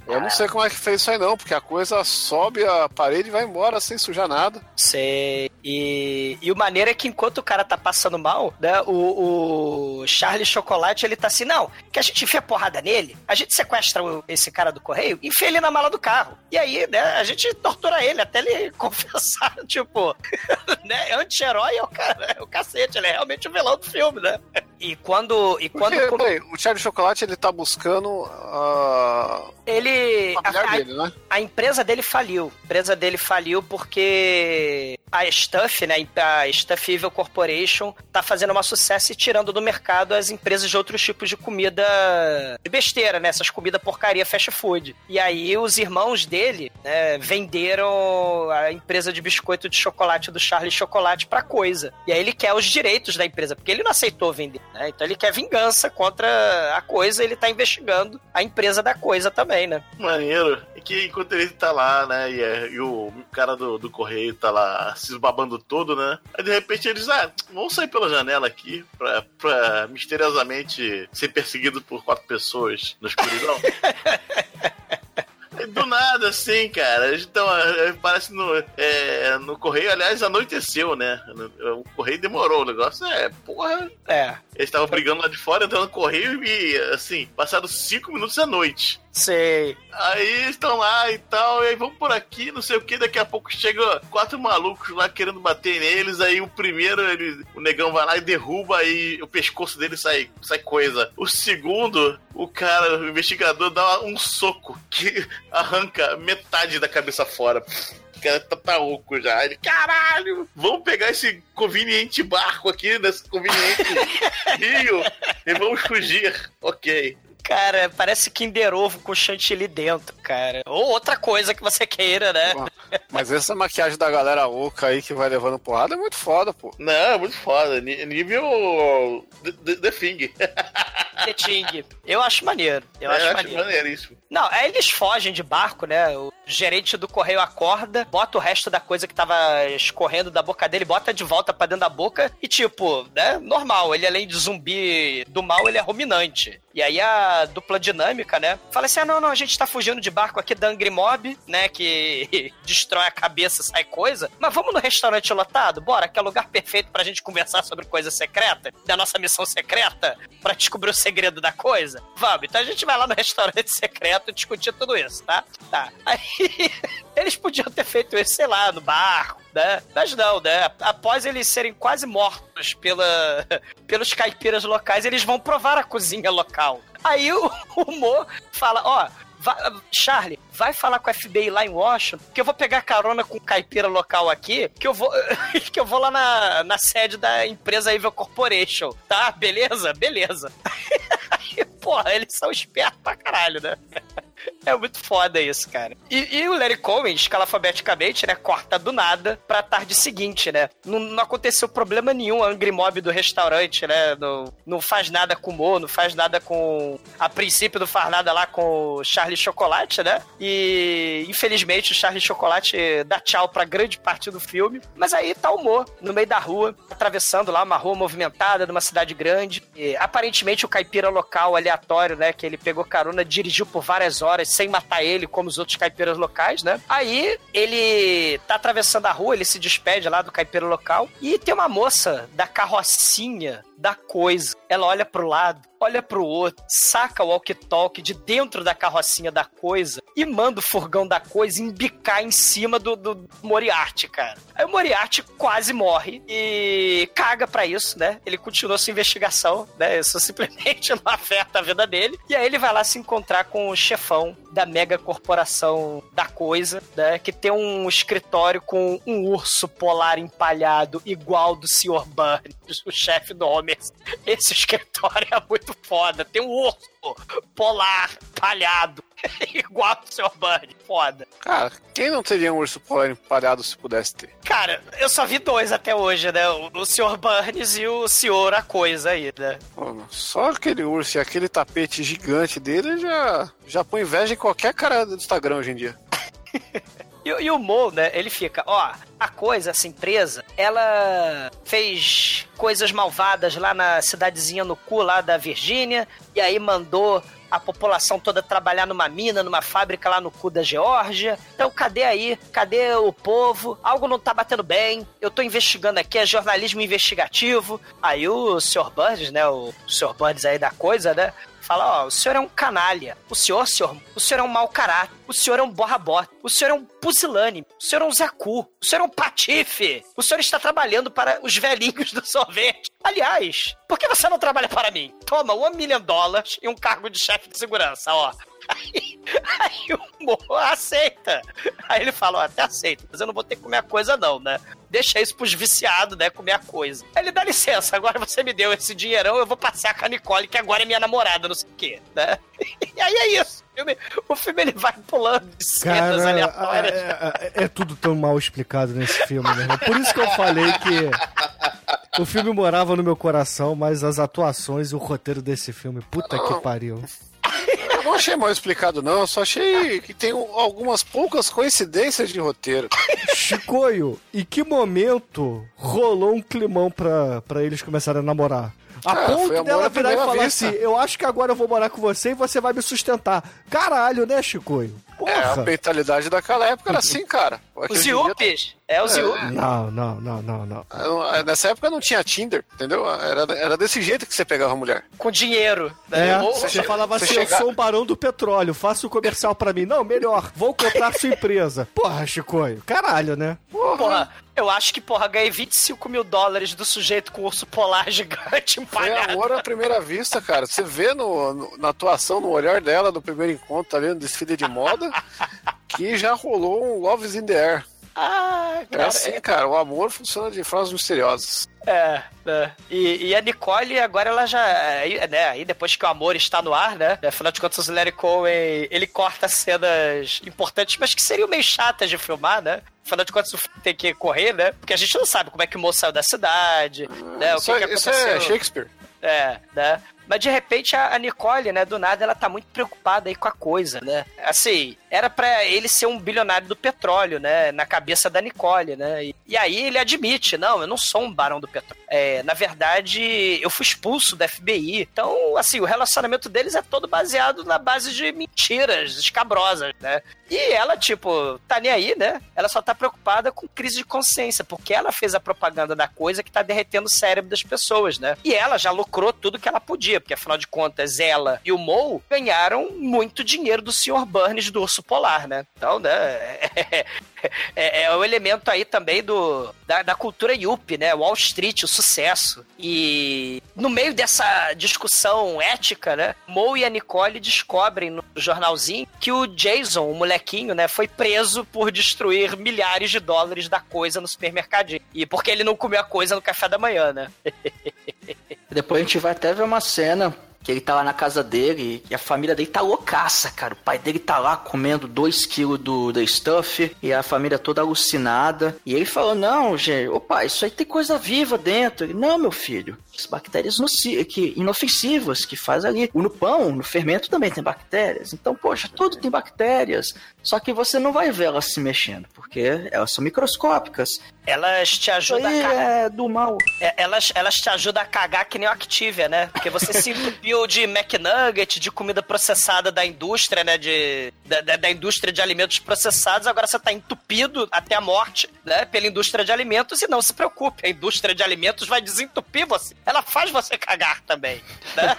Eu não sei como é que fez isso aí não, porque a coisa sobe a parede e vai embora sem sujar nada. Sei. E, e o maneiro é que enquanto o cara tá passando mal, né? O, o Charlie Chocolate, ele tá assim, não, que a gente enfia porrada nele, a gente sequestra o- esse cara do correio, enfia ele na mala do carro. E aí, né, a gente tortura ele até ele confessar, tipo, né? Anti-herói é o, cara, é o cacete, ele é realmente o vilão do filme, né? E quando. E quando Porque, peraí, o Charlie Chocolate ele tá buscando a ele. a a- dele, né? a empresa dele faliu. A empresa dele faliu porque a Stuff, né, a Stuff Evil Corporation, tá fazendo um sucesso e tirando do mercado as empresas de outros tipos de comida de besteira, né, essas comidas porcaria fast food. E aí os irmãos dele, né, venderam a empresa de biscoito de chocolate do Charlie Chocolate pra coisa. E aí ele quer os direitos da empresa, porque ele não aceitou vender, né? Então ele quer vingança contra a coisa, ele tá investigando a empresa da coisa também, né? Maneiro. É que enquanto ele tá lá, né, e, é- e o cara do, do correio tá lá se babando todo, né? Aí de repente eles, ah, vamos sair pela janela aqui pra, pra misteriosamente ser perseguido por quatro pessoas na escuridão. Do nada, assim, cara. Eles tão, é, parece no, é, no correio, aliás, anoiteceu, né? O correio demorou. O negócio é, porra. É. Eles estavam brigando lá de fora, entrando no correio e, assim, passaram cinco minutos da noite. Sei. Aí estão lá e tal, e aí vamos por aqui, não sei o que, daqui a pouco chega quatro malucos lá querendo bater neles, aí o primeiro, ele, o negão vai lá e derruba, aí o pescoço dele sai, sai coisa. O segundo, o cara, o investigador, dá um soco que arranca metade da cabeça fora. O cara tá, tá oco já. Ele, caralho, vamos pegar esse conveniente barco aqui, nesse conveniente rio, e vamos fugir. Ok. Cara, parece Kinder Ovo com chantilly dentro, cara. Ou outra coisa que você queira, né? Mas essa maquiagem da galera oca aí que vai levando porrada é muito foda, pô. Não, é muito foda. Nível The, Thing. The Ting. Eu acho maneiro. Eu É, acho acho maneiro. maneiríssimo. Não, aí eles fogem de barco, né? O gerente do correio acorda, bota o resto da coisa que tava escorrendo da boca dele, bota de volta pra dentro da boca e, tipo, né, normal. Ele, além de zumbi do mal, ele é ruminante. E aí a dupla dinâmica, né, fala assim: ah, não, não, a gente tá fugindo de barco aqui da Angry Mob, né, que destrói a cabeça, sai coisa. Mas vamos no restaurante lotado? Bora, que é o lugar perfeito pra gente conversar sobre coisa secreta, da nossa missão secreta, pra descobrir o segredo da coisa? Vamos, então a gente vai lá no restaurante secreto discutir tudo isso, tá? Tá. Aí eles podiam ter feito isso, sei lá, no barco, né? Mas não, né? Após eles serem quase mortos pela, pelos caipiras locais, eles vão provar a cozinha local. Aí o, o Mo fala, ó, vai- Charlie, vai falar com a FBI lá em Washington, que eu vou pegar carona com o caipira local aqui, que eu vou que eu vou lá na, na sede da empresa Evil Corporation, tá? Beleza? Beleza. Porra, eles são espertos pra caralho, né? É muito foda isso, cara. E, e o Larry Cohen, escalafabeticamente, né, corta do nada pra tarde seguinte, né? Não, não aconteceu problema nenhum a Angry Mob do restaurante, né? Não, não faz nada com o Mo, não faz nada com... A princípio não faz nada lá com o Charlie Chocolate, né? E, infelizmente, o Charlie Chocolate dá tchau pra grande parte do filme. Mas aí tá o Mo, no meio da rua, atravessando lá uma rua movimentada numa cidade grande. E, aparentemente, o caipira local aleatório, né? Que ele pegou carona, dirigiu por várias horas sem matar ele, como os outros caipiras locais, né? Aí ele tá atravessando a rua, ele se despede lá do caipira local e tem uma moça da carrocinha da coisa. Ela olha pro lado, olha pro outro, saca o walkie-talkie de dentro da carrocinha da coisa e manda o furgão da coisa embicar em cima do, do Moriarty, cara. Aí o Moriarty quase morre e caga pra isso, né? Ele continua sua investigação, né? Isso simplesmente não afeta a vida dele. E aí ele vai lá se encontrar com o chefão da mega corporação da coisa, né? Que tem um escritório com um urso polar empalhado igual do Sr. Burns, o chefe do Esse escritório é muito foda. Tem um urso polar empalhado igual do Sr. Burns. Foda. Cara, quem não teria um urso polar empalhado se pudesse ter? Cara, eu só vi dois até hoje, né? O, o Sr. Burns e o Sr. A Coisa aí, né? Pô, Só aquele urso e aquele tapete gigante dele já, já põe inveja em qualquer cara do Instagram hoje em dia. E, e o Mo, né, ele fica, ó, a coisa, essa empresa, ela fez coisas malvadas lá na cidadezinha no cu lá da Virgínia, e aí mandou a população toda trabalhar numa mina, numa fábrica lá no cu da Geórgia. Então, cadê aí? Cadê o povo? Algo não tá batendo bem. Eu tô investigando aqui, é jornalismo investigativo. Aí o Sr. Burns, né, o Sr. Burns aí da coisa, né, fala, ó, o senhor é um canalha. O senhor, senhor, o senhor é um mau caráter. O senhor é um borra-bota. O senhor é um pusilânime. O senhor é um zacu. O senhor é um patife. O senhor está trabalhando para os velhinhos do sorvete. Aliás, por que você não trabalha para mim? Toma, um milhão de dólares e um cargo de chefe de segurança, ó. Aí, aí o Mo aceita. Aí ele fala, ó, até aceito, mas eu não vou ter que comer a coisa não, né? Deixa isso pros viciados, né, comer a coisa. Aí ele dá licença, agora você me deu esse dinheirão, eu vou passear com a Nicole, que agora é minha namorada, não sei o quê, né? E aí é isso. O filme, o filme ele vai pulando de cenas aleatórias. é, é- é tudo tão mal explicado nesse filme, né? Por isso que eu falei que o filme morava no meu coração, mas as atuações e o roteiro desse filme, puta que pariu. Eu não achei mal explicado, não. Eu só achei que tem um- algumas poucas coincidências de roteiro. Chicoio, em que momento rolou um climão pra, pra eles começarem a namorar? A foi ponto dela virar e falar vista. assim: Eu acho que agora eu vou morar com você e você vai me sustentar. Caralho, né, Chicoio? É, a Porra! mentalidade daquela época era assim, cara. Os Hoje Yuppies. É, Yuppies. Não, não, não, não, não. Eu- Nessa época não tinha Tinder, entendeu? Era, era desse jeito que você pegava a mulher. Com dinheiro. né? É, Ou- você falava você assim, chegar- eu sou um barão do petróleo, faça o comercial pra mim. Não, melhor, vou comprar sua empresa. Porra, Chicoio, caralho, né? Porra, eu acho que, porra, ganhei 25 mil dólares do sujeito com urso polar gigante Foi empalhado. amor à primeira vista, cara. Você vê no, no- na atuação, no olhar dela no primeiro encontro ali no desfile de moda, que já rolou um Love's in the Air. Ah, É cara, assim, cara. O amor funciona de frases misteriosas. É, né? E, e a Nicole, agora ela já. Aí, né, aí depois que o amor está no ar, né? Afinal de contas, o Larry Cohen ele corta cenas importantes, mas que seriam meio chatas de filmar, né? Afinal de contas, o filme tem que correr, né? Porque a gente não sabe como é que o moço saiu da cidade, né? O isso que, que é- isso aconteceu. é Shakespeare. É, né? Mas de repente a, Nicole, né, do nada, ela tá muito preocupada aí com a coisa, né? Assim, era para ele ser um bilionário do petróleo, né? Na cabeça da Nicole, né? E, e aí ele admite, não, eu não sou um barão do petróleo. É, na verdade, eu fui expulso da FBI. Então, assim, o relacionamento deles é todo baseado na base de mentiras escabrosas, né? E ela, tipo, tá nem aí, né? Ela só tá preocupada com crise de consciência, porque ela fez a propaganda da coisa que tá derretendo o cérebro das pessoas, né? E ela já lucrou tudo que ela podia, porque afinal de contas, ela e o Mo ganharam muito dinheiro do Sr. Burns do Urso Polar, né? Então, né? É, é, o elemento aí também do da, da, cultura Yuppie, né? Wall Street, o sucesso. E no meio dessa discussão ética, né? Mo e a Nicole descobrem no jornalzinho que o Jason, o molequinho, né? Foi preso por destruir milhares de dólares da coisa no supermercadinho. E porque ele não comeu a coisa no café da manhã, né? Depois a gente vai até ver uma cena que ele tá lá na casa dele e a família dele tá loucaça, cara. O pai dele tá lá comendo 2 quilos do, do stuff e a família toda alucinada. E ele falou: Não, gente, ô pai, isso aí tem coisa viva dentro. Ele, não, meu filho, as bactérias que, inofensivas que faz ali. No pão, no fermento também tem bactérias. Então, poxa, tudo tem bactérias. Só que você não vai ver elas se mexendo, porque elas são microscópicas. Elas te ajudam a é do mal. É, elas, elas te ajudam a cagar que nem o Activia, né? Porque você se entupiu de McNugget, de comida processada da indústria, né? De, da, da, indústria de alimentos processados. Agora você tá entupido até a morte, né? Pela indústria de alimentos. E não se preocupe, a indústria de alimentos vai desentupir você. Ela faz você cagar também, né?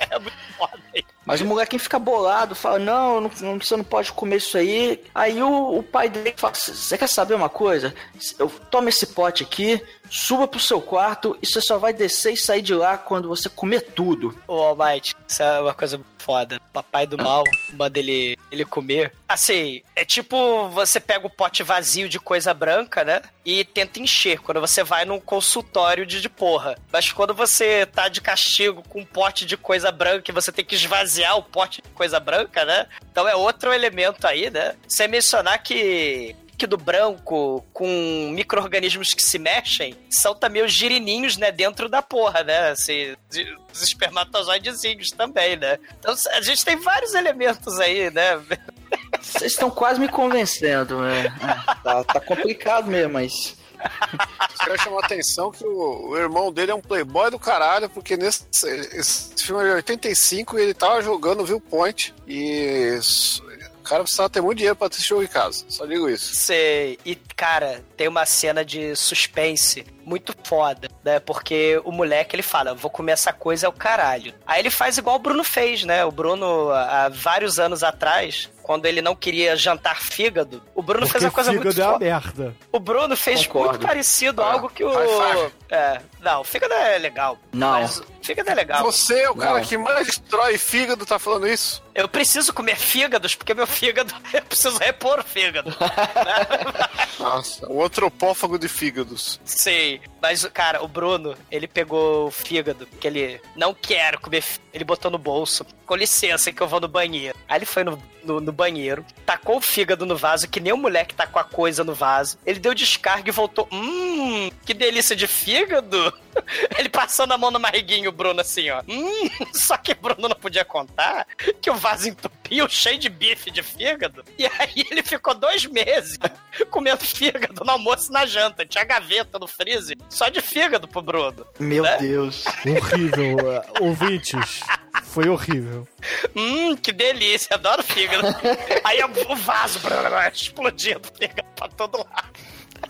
é muito foda. Mas o molequinho fica bolado, fala: não, não, você não pode comer isso aí. Aí o, o pai dele fala: Você quer saber uma coisa? Eu tomo esse pote aqui, suba pro seu quarto e você só vai descer e sair de lá quando você comer tudo. Ô, Almighty, isso é uma coisa foda. Papai do mal manda ele, ele comer. Assim, é tipo você pega o pote vazio de coisa branca, né? E tenta encher quando você vai num consultório de, de porra. Mas quando você tá de castigo com um pote de coisa branca e você tem que esvaziar o pote de coisa branca, né? Então é outro elemento aí, né? Você mencionar que líquido branco com micro-organismos que se mexem são também os girininhos, né, dentro da porra, né? Assim, os espermatozoidezinhos também, né? Então a gente tem vários elementos aí, né? Vocês estão quase me convencendo, né? Tá, tá complicado mesmo, mas. Quero chamar a atenção que o, o, irmão dele é um playboy do caralho, porque nesse esse filme é de 85 e ele tava jogando Viewpoint e o cara precisava ter muito dinheiro pra assistir jogo em casa. Só digo isso. Sei. E, cara, tem uma cena de suspense muito foda, né? Porque o moleque, ele fala, vou comer essa coisa é o caralho. Aí ele faz igual o Bruno fez, né? O Bruno, há vários anos atrás, quando ele não queria jantar fígado, o Bruno Porque fez uma coisa fígado muito é uma merda. O Bruno fez Concordo. muito parecido, Ah, algo que o... É, não, o fígado é legal. Não. Mas o fígado é legal. Você é o cara Não. que mais destrói fígado, tá falando isso? Eu preciso comer fígados, porque meu fígado, eu preciso repor o fígado. Nossa, o antropófago de fígados. Sim, mas, cara, o Bruno, ele pegou o fígado, que ele não quer comer, fí- ele botou no bolso. Com licença, que eu vou no banheiro. Aí ele foi no, no, no banheiro, tacou o fígado no vaso, que nem o moleque tacou a coisa no vaso. Ele deu descarga e voltou. Hum, que delícia de fígado! Ele passando a mão no marriguinho, o Bruno, assim, ó. Hum, só que o Bruno não podia contar que o vaso entupiu cheio de bife de fígado. E aí ele ficou dois meses comendo fígado no almoço e na janta. Tinha gaveta no freezer só de fígado pro Bruno. Meu Né? Deus. Horrível. uh, Ouvintes, foi horrível. Hum, que delícia, adoro fígado. aí o vaso blá, explodindo fígado pra todo lado.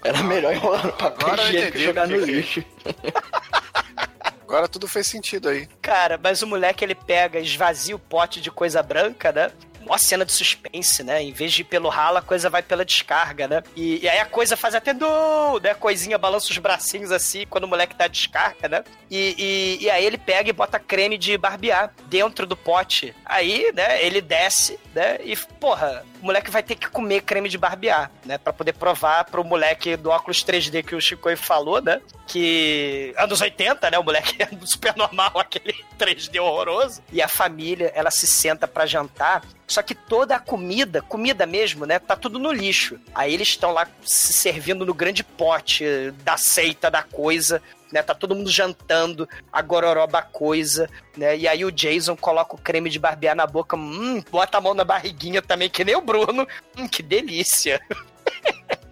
Era melhor enrolar no papel higiênico e entendi jogar no porque- lixo. Agora tudo fez sentido aí. Cara, mas o moleque ele pega, esvazia o pote de coisa branca, né? Mó cena de suspense, né? Em vez de ir pelo ralo, a coisa vai pela descarga, né? E, e aí a coisa faz até do, né? A coisinha balança os bracinhos assim quando o moleque tá descarga, né? E, e, e aí ele pega e bota creme de barbear dentro do pote. Aí, né? Ele desce, né? E, porra, o moleque vai ter que comer creme de barbear, né? Pra poder provar pro moleque do óculos 3D que o Chico falou, né? Que anos 80, né? O moleque é super normal, aquele 3D horroroso. E a família, ela se senta pra jantar. Só que toda a comida, comida mesmo, né? Tá tudo no lixo. Aí eles estão lá se servindo no grande pote da seita da coisa. né? Tá todo mundo jantando, a gororoba coisa, né? E aí o Jason coloca o creme de barbear na boca, hum, bota a mão na barriguinha também, que nem o Bruno. Hum, que delícia.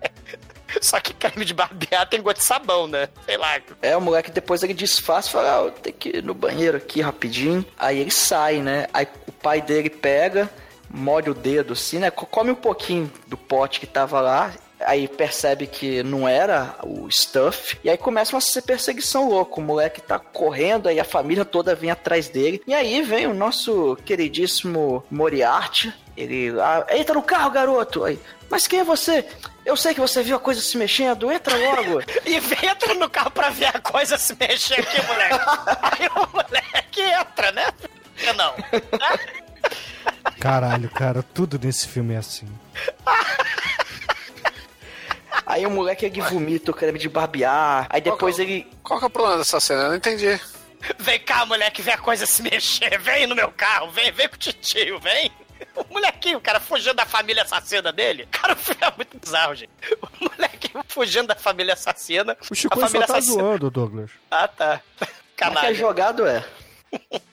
Só que creme de barbear tem gosto de sabão, né? Sei lá. É, o moleque depois ele disfarça e fala, ah, eu tenho que ir no banheiro aqui rapidinho. Aí ele sai, né? Aí o pai dele pega, molha o dedo assim, né? Come um pouquinho do pote que tava lá. Aí percebe que não era o stuff. E aí começa uma perseguição louca. O moleque tá correndo, aí a família toda vem atrás dele. E aí vem o nosso queridíssimo Moriarty. Ele. Ah, entra no carro, garoto! Aí, mas quem é você? Eu sei que você viu a coisa se mexendo, entra logo. e entra no carro pra ver a coisa se mexer aqui, moleque. Aí o moleque entra, né? Eu não. Caralho, cara, tudo nesse filme é assim. Aí o moleque ele vomita o creme de barbear. Aí depois qual, ele. Qual que é o problema dessa cena? Eu não entendi. Vem cá, moleque, vê a coisa se mexer. Vem no meu carro, vem, vem com o tio, vem. O molequinho, o cara fugindo da família assassina dele. Cara, é muito bizarro, gente. O molequinho fugindo da família assassina. O Chico a família só tá assassina. zoando, Douglas. Ah, tá. Mas que é Canalha. jogado é.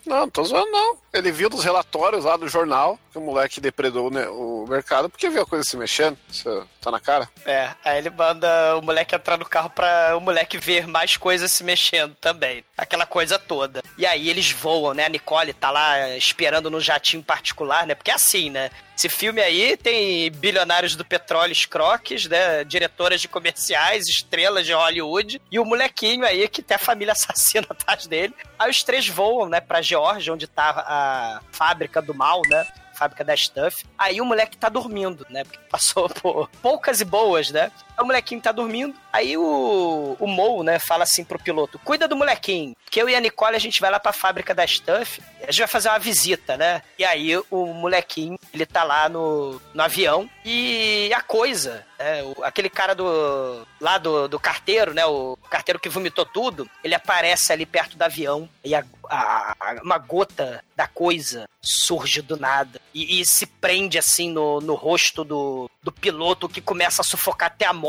Não, não tô zoando, não. Ele viu dos relatórios lá do jornal que o moleque depredou né, o mercado porque viu a coisa se mexendo. Isso tá na cara. É, aí ele manda o moleque entrar no carro pra o moleque ver mais coisas se mexendo também. Aquela coisa toda. E aí eles voam, né? A Nicole tá lá esperando no jatinho particular, né? Porque é assim, né? Esse filme aí tem bilionários do petróleo, croques, né? Diretoras de comerciais, estrelas de Hollywood. E o molequinho aí que tem a família assassina atrás dele. Aí os três voam, né? Pra Geórgia, onde tá a fábrica do mal, né? Fábrica da Stuff. Aí o moleque tá dormindo, né? Porque passou por poucas e boas, né? O molequinho tá dormindo. Aí o, o Mo, né, fala assim pro piloto: cuida do molequinho. Que eu e a Nicole a gente vai lá pra fábrica da Stuff. A gente vai fazer uma visita, né? E aí o molequinho, ele tá lá no, no avião. E a coisa, né? o- aquele cara do. lá do, do carteiro, né? O carteiro que vomitou tudo, ele aparece ali perto do avião. E a- a- uma gota da coisa surge do nada. E, e se prende assim no, no rosto do, do piloto que começa a sufocar até a morte.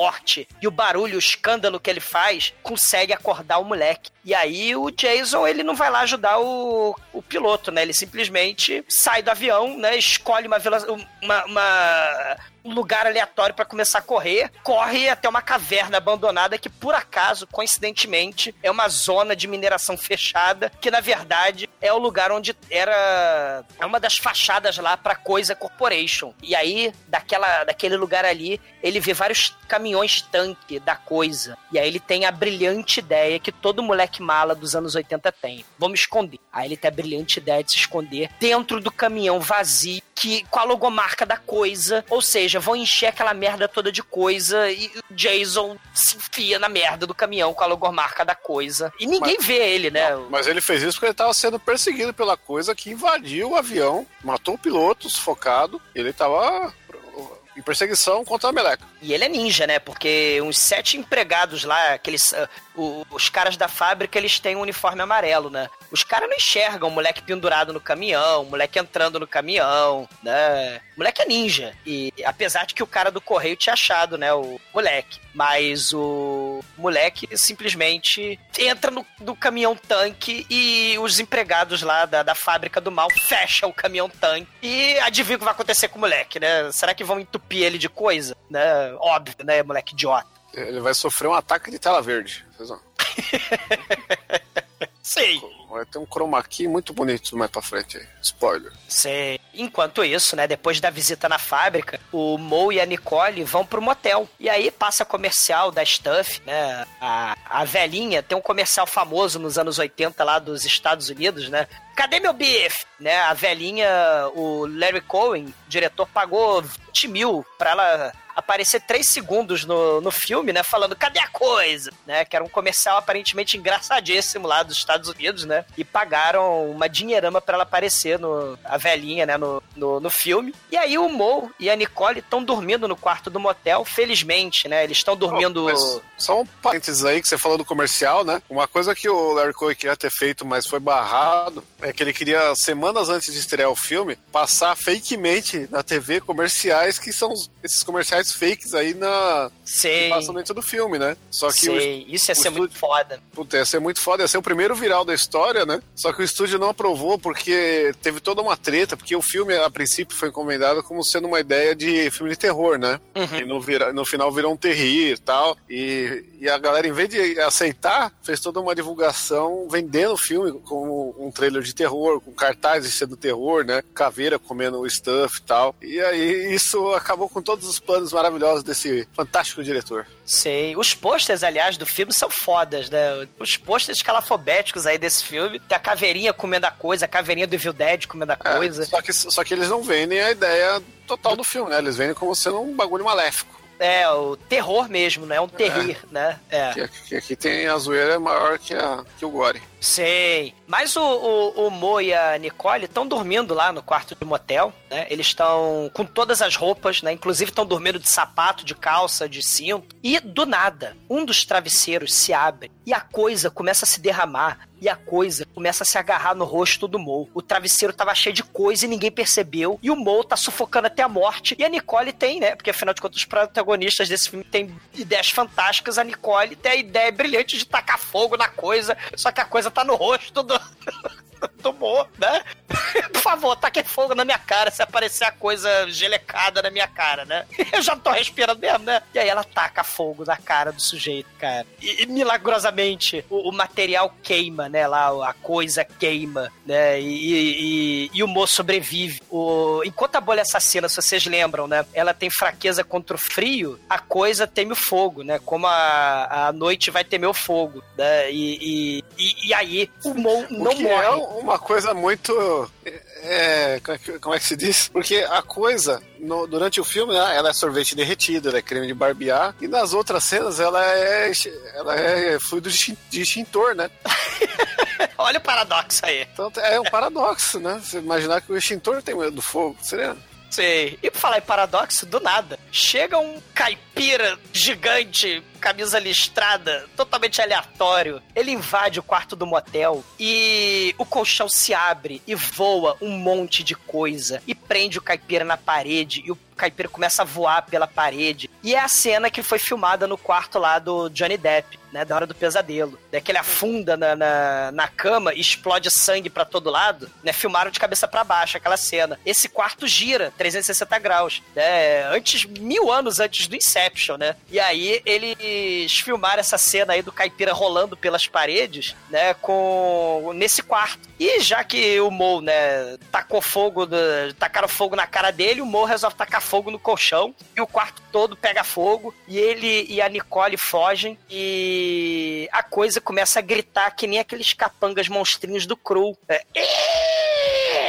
E o barulho, o escândalo que ele faz, consegue acordar o moleque. E aí o Jason, ele não vai lá ajudar o, o piloto, né? Ele simplesmente sai do avião, né? Escolhe uma, uma, uma- um lugar aleatório pra começar a correr, corre até uma caverna abandonada que por acaso, coincidentemente, é uma zona de mineração fechada, que na verdade é o lugar onde era é uma das fachadas lá pra Coisa Corporation. E aí, daquela daquele lugar ali, ele vê vários caminhões tanque da Coisa. E aí ele tem a brilhante ideia que todo moleque mala dos anos 80 tem. Vamos esconder. Aí ele tem a brilhante ideia de se esconder dentro do caminhão vazio que com a logomarca da coisa, ou seja, vão encher aquela merda toda de coisa e o Jason se enfia na merda do caminhão com a logomarca da coisa. E ninguém vê ele, né? Mas ele fez isso porque ele tava sendo perseguido pela coisa que invadiu o avião, matou o piloto sufocado, e ele tava em perseguição contra a meleca. E ele é ninja, né? Porque uns sete empregados lá, aqueles. o- os caras da fábrica, eles têm um uniforme amarelo, né? Os caras não enxergam o moleque pendurado no caminhão, o moleque entrando no caminhão, né? O moleque é ninja. E apesar de que o cara do correio tinha achado, né? O moleque. Mas o moleque simplesmente entra no, no caminhão tanque e os empregados lá da, da fábrica do mal fecham o caminhão tanque. E adivinha o que vai acontecer com o moleque, né? Será que vão entupir ele de coisa? Né? Óbvio, né, moleque idiota. Ele vai sofrer um ataque de tela verde. Vocês vão- Sei. Vai ter um chroma key muito bonito mais pra frente aí. Spoiler. Sei. Enquanto isso, né, depois da visita na fábrica, o Mo e a Nicole vão pro motel. E aí passa comercial da Stuff, né? A, a velhinha tem um comercial famoso nos anos 80 lá dos Estados Unidos, né? Cadê meu bife? Né? A velhinha, o Larry Cohen, diretor, pagou 20 mil pra ela aparecer três segundos no, no filme, né? Falando, cadê a coisa? Né? Que era um comercial aparentemente engraçadíssimo lá dos Estados Unidos, né? E pagaram uma dinheirama pra ela aparecer no. A velhinha, né? No, no, no filme. E aí o Mo e a Nicole estão dormindo no quarto do motel, felizmente, né? Eles estão dormindo. Mas só um parênteses aí que você falou do comercial, né? Uma coisa que o Larry Cohen queria ter feito, mas foi barrado, é que ele queria, semanas antes de estrear o filme, passar fakemente na TV comerciais que são esses comerciais fakes aí na Sei. no passamento do filme, né? Só que o, Sei. Isso ia o ser muito foda. Puta, ia ser muito foda, ia ser o primeiro viral da história, né? Só que o estúdio não aprovou porque teve toda uma treta, porque o filme, a princípio, foi encomendado como sendo uma ideia de filme de terror, né? E no, vira- no final virou um terrir e tal. E, e a galera, em vez de aceitar, fez toda uma divulgação vendendo o filme como um trailer de terror, com cartazes sendo terror, né? Caveira comendo o stuff e tal. E aí isso acabou com todos os planos maravilhosos desse fantástico diretor. Sei. Os posters, aliás, do filme são fodas, né? Os posters calafobéticos aí desse filme. Tem a caveirinha comendo a coisa, a caveirinha do Evil Dead comendo a É, coisa. Só, que, só que eles não vendem a ideia total do filme, né? Eles vendem como sendo um bagulho maléfico. É, o terror mesmo, né? É um terrir, né? É. Que, que aqui tem a zoeira maior que, a, que o Gore. Sei. Mas o, o, o Mo e a Nicole estão dormindo lá no quarto de motel, né? Eles estão com todas as roupas, né? Inclusive estão dormindo de sapato, de calça, de cinto. E do nada, um dos travesseiros se abre e a coisa começa a se derramar. E a coisa começa a se agarrar no rosto do Mo. O travesseiro tava cheio de coisa e ninguém percebeu. E o Mo tá sufocando até a morte. E a Nicole tem, né? Porque afinal de contas, os protagonistas desse filme têm ideias fantásticas. A Nicole tem a ideia brilhante de tacar fogo na coisa. Só que a coisa tá no rosto do. Do Mo, né? Por favor, taque fogo na minha cara se aparecer a coisa gelecada na minha cara, né? Eu já não tô respirando mesmo, né? E aí ela taca fogo na cara do sujeito, cara. E, e milagrosamente o, o material queima, né? Lá a coisa queima, né? E, e- e- o Mo sobrevive. O, enquanto a bolha assassina, se vocês lembram, né? Ela tem fraqueza contra o frio, a coisa teme o fogo, né? Como a, a noite vai temer o fogo, né? E, e, e, aí o Mo não o que morre. é uma coisa muito. É, como é que- como é que se diz? Porque a coisa, no- durante o filme, né, ela é sorvete derretido, ela é creme de barbear, e nas outras cenas ela é, ela é fluido de extintor, né? Olha o paradoxo aí. Então é um paradoxo, né? Você imaginar que o extintor tem medo do fogo, seria? Sei. E por falar em paradoxo, do nada, chega um caipira gigante, camisa listrada, totalmente aleatório. Ele invade o quarto do motel e o colchão se abre e voa um monte de coisa e prende o caipira na parede e o caipira começa a voar pela parede. E é a cena que foi filmada no quarto lá do Johnny Depp, né? Da hora do pesadelo. Né, que ele afunda na, na, na cama e explode sangue pra todo lado, né? Filmaram de cabeça pra baixo aquela cena. Esse quarto gira 360 graus, né? Antes, mil anos antes do Inception, né? E aí eles filmaram essa cena aí do caipira rolando pelas paredes, né? Com nesse quarto. E já que o Mo, né, tacou fogo, do- tacaram fogo na cara dele, o Mo resolve tacar fogo no colchão e o quarto todo pega fogo e ele e a Nicole fogem e a coisa começa a gritar que nem aqueles capangas monstrinhos do Cru. É,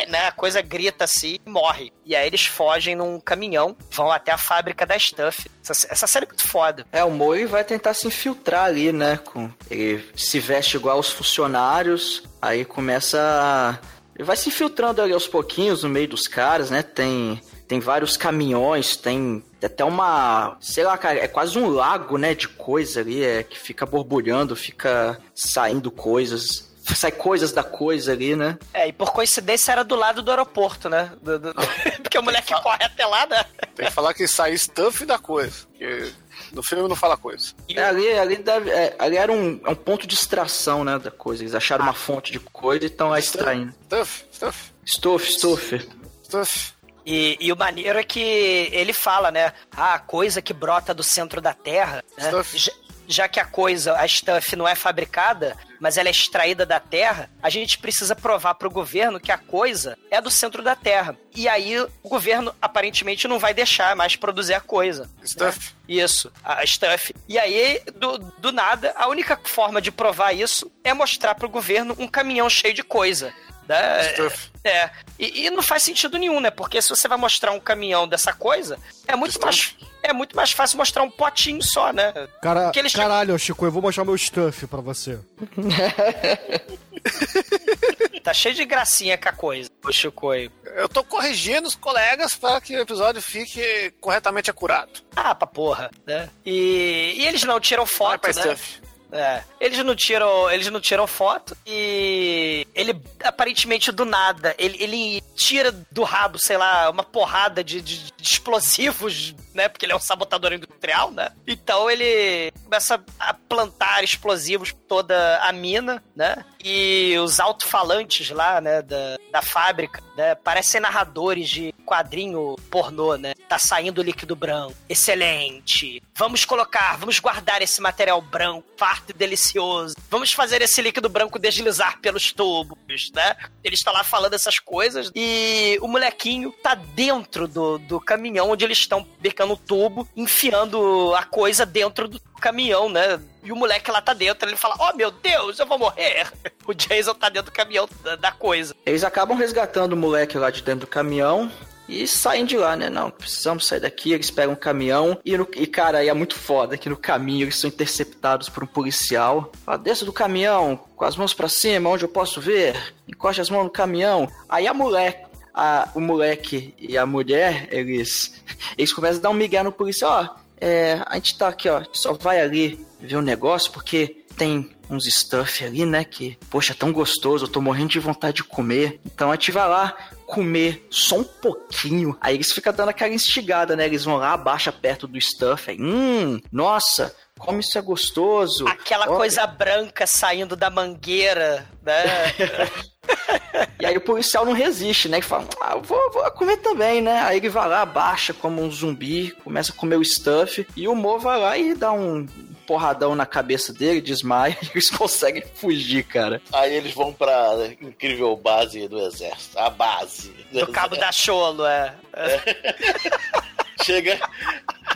né? A coisa grita assim e morre. E aí eles fogem num caminhão, vão até a fábrica da Stuff. Essa, essa série é muito foda. É, o Mori vai tentar se infiltrar ali, né? Com... Ele se veste igual aos funcionários, aí começa a... Ele vai se infiltrando ali aos pouquinhos no meio dos caras, né? Tem, tem vários caminhões, tem até uma... Sei lá, cara, é quase um lago, né? De coisa ali, é, que fica borbulhando, fica saindo coisas... Sai coisas da coisa ali, né? É, e por coincidência era do lado do aeroporto, né? Do- do- Porque o moleque corre até lá, né? Tem que falar que sai stuff da coisa. Porque no filme não fala coisa. É, ali, ali, deve- é, ali era um, é um ponto de extração, né, da coisa. Eles acharam uma fonte de coisa e estão extraindo. Stuff, stuff, Stuff, stuff. stuff. E, e o maneiro é que ele fala, né? Ah, a coisa que brota do centro da Terra, né? Já, que a coisa, a stuff não é fabricada, mas ela é extraída da Terra, a gente precisa provar pro governo que a coisa é do centro da Terra. E aí o governo aparentemente não vai deixar mais produzir a coisa. Stuff. Isso, a Stuff. E aí, do, do nada, a única forma de provar isso é mostrar pro governo um caminhão cheio de coisa. Né? Stuff. É. E, e não faz sentido nenhum, né? Porque se você vai mostrar um caminhão dessa coisa, é muito mais. É, é muito mais fácil mostrar um potinho só, né? Cara, eles- caralho, Chico, eu vou mostrar meu stuff pra você. Tá cheio de gracinha com a coisa, o Chicoio. Eu tô corrigindo os colegas para que o episódio fique corretamente acurado. Ah, pra porra, né? E, e eles não tiram Vai foto, pra né? stuff. É. Eles não tiram, eles não tiram foto e ele aparentemente do nada, ele, ele tira do rabo, sei lá, uma porrada de, de- de explosivos, né? Porque ele é um sabotador industrial, né? Então ele começa a plantar explosivos toda a mina, né? E os alto-falantes lá, né, da, da fábrica, né, parecem narradores de quadrinho pornô, né? Tá saindo líquido branco. Excelente. Vamos colocar, vamos guardar esse material branco, farto e delicioso. Vamos fazer esse líquido branco deslizar pelos tubos, né? Ele está lá falando essas coisas e o molequinho tá dentro do, do caminhão onde eles estão becando o tubo, enfiando a coisa dentro do caminhão, né? E o moleque lá tá dentro, ele fala: Oh meu Deus, eu vou morrer! O Jason tá dentro do caminhão da, da coisa. Eles acabam resgatando o moleque lá de dentro do caminhão e saem de lá, né? Não, precisamos sair daqui. Eles pegam um caminhão e, no- e cara, aí é muito foda que no caminho eles são interceptados por um policial. Fala, desça do caminhão, com as mãos pra cima, onde eu posso ver. Encoste as mãos no caminhão. Aí a moleque. A, o moleque e a mulher, eles, eles começam a dar um migué no policial. Ó, é, a gente tá aqui, ó, a gente só vai ali ver o negócio porque tem uns stuff ali, né? Que, poxa, é tão gostoso, eu tô morrendo de vontade de comer. Então a gente vai lá comer só um pouquinho. Aí eles ficam dando aquela instigada, né? Eles vão lá, abaixa perto do stuff. Aí, hum, nossa, como isso é gostoso. Aquela coisa branca saindo da mangueira, né? E aí o policial não resiste, né? E fala, ah, eu vou, vou comer também, né? Aí ele vai lá, baixa como um zumbi, começa a comer o stuff. E o Mo vai lá e dá um porradão na cabeça dele, desmaia e eles conseguem fugir, cara. Aí eles vão pra incrível base do exército. A base. do cabo da Cholo, é. Chega.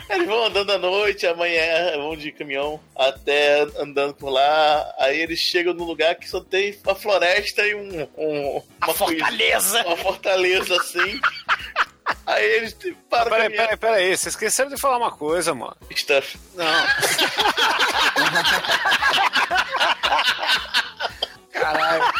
Eles vão andando à noite, amanhã vão de caminhão até andando por lá. Aí eles chegam num lugar que só tem uma floresta e um. um A uma coisa- fortaleza. uma fortaleza assim. Aí eles param Peraí, o caminhão. peraí, peraí. Vocês esqueceram de falar uma coisa, mano. Stuff. Não. Caralho.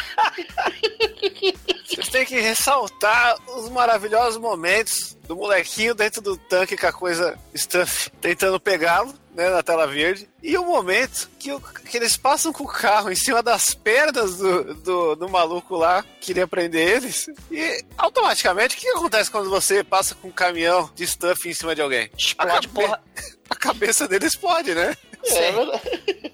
Vocês têm que ressaltar os maravilhosos momentos do molequinho dentro do tanque com a coisa stuff tentando pegá-lo, né, na tela verde. E o momento que, o- que eles passam com o carro em cima das pernas do, do, do maluco lá, que queria prender eles. E automaticamente, o que acontece quando você passa com um caminhão de stuff em cima de alguém? Explode, A cabe- porra. A cabeça dele explode, né? É verdade.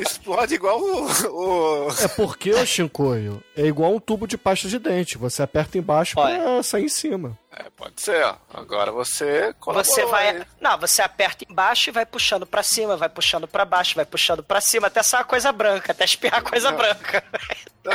Explode igual o. o- É porque, ô Shinkoio, é igual um tubo de pasta de dente. Você aperta embaixo pra sair em cima. É, pode ser, ó. Agora você Você vai. hein? Não, você aperta embaixo e vai puxando pra cima, vai puxando pra baixo, vai puxando pra cima, até sair a coisa branca, até espirrar coisa branca.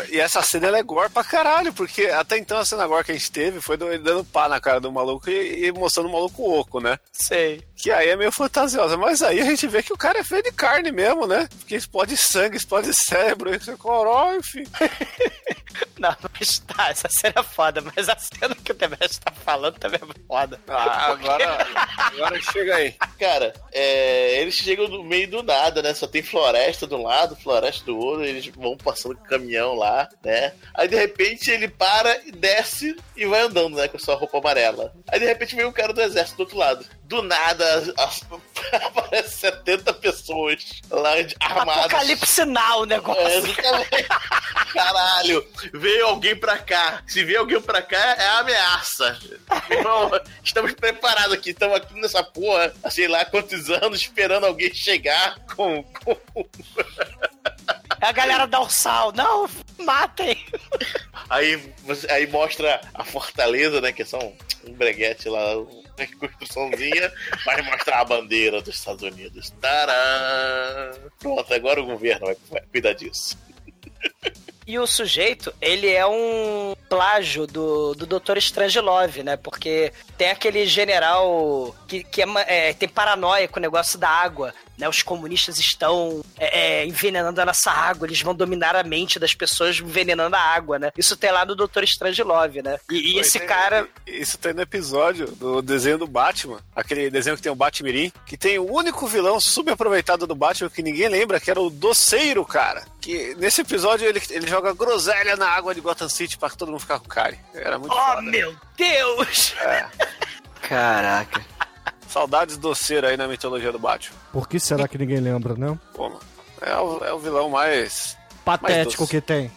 E essa cena ela é gore pra caralho, porque até então a cena gore que a gente teve foi ele dando pá na cara do maluco e, e mostrando o maluco oco, né? Sei. Que aí é meio fantasiosa. Mas aí a gente vê que o cara é feito de carne mesmo, né? Porque explode sangue, explode cérebro, isso é coró, enfim. Não, mas tá, essa cena é foda, mas a cena que o Demetrius tá falando também é foda. Ah, agora, agora chega aí. Cara, é, eles chegam no meio do nada, né? Só tem floresta de um lado, floresta do outro, eles vão passando com o caminhão lá, né? Aí de repente ele para e desce e vai andando, né? Com a sua roupa amarela. Aí de repente vem um cara do exército do outro lado. Do nada, aparece 70 pessoas lá armadas. Apocalipse Now o negócio. É, exatamente. Caralho, veio alguém pra cá. Se veio alguém pra cá, é ameaça. Irmão, estamos preparados aqui. Estamos aqui nessa porra, sei lá quantos anos, esperando alguém chegar com. com... É a galera dá o sal. Não, matem. Aí, aí mostra a fortaleza, né? Que é só um, um breguete lá, uma construçãozinha, mas mostra a bandeira dos Estados Unidos. Tarã! Pronto, agora o governo vai, vai cuidar disso. E o sujeito, ele é um plágio do, do Dr. Strangelove, né? Porque tem aquele general que, que é, é, tem paranoia com o negócio da água. Né? Os comunistas estão é, é, envenenando a nossa água, eles vão dominar a mente das pessoas envenenando a água, né? Isso tem lá no Doutor Strangelove, né? E, e esse tem- cara. Isso tem no episódio do desenho do Batman, aquele desenho que tem o Batmirim, que tem o único vilão subaproveitado do Batman que ninguém lembra, que era o Doceiro, cara. Que nesse episódio ele, ele joga groselha na água de Gotham City pra todo mundo ficar com cárie. Era muito Oh, foda. meu Deus! Caraca. Saudades doceiro aí na mitologia do Batman. Por que será que ninguém lembra, né? Pô, mano, é o, é o vilão mais. Patético doce. que tem.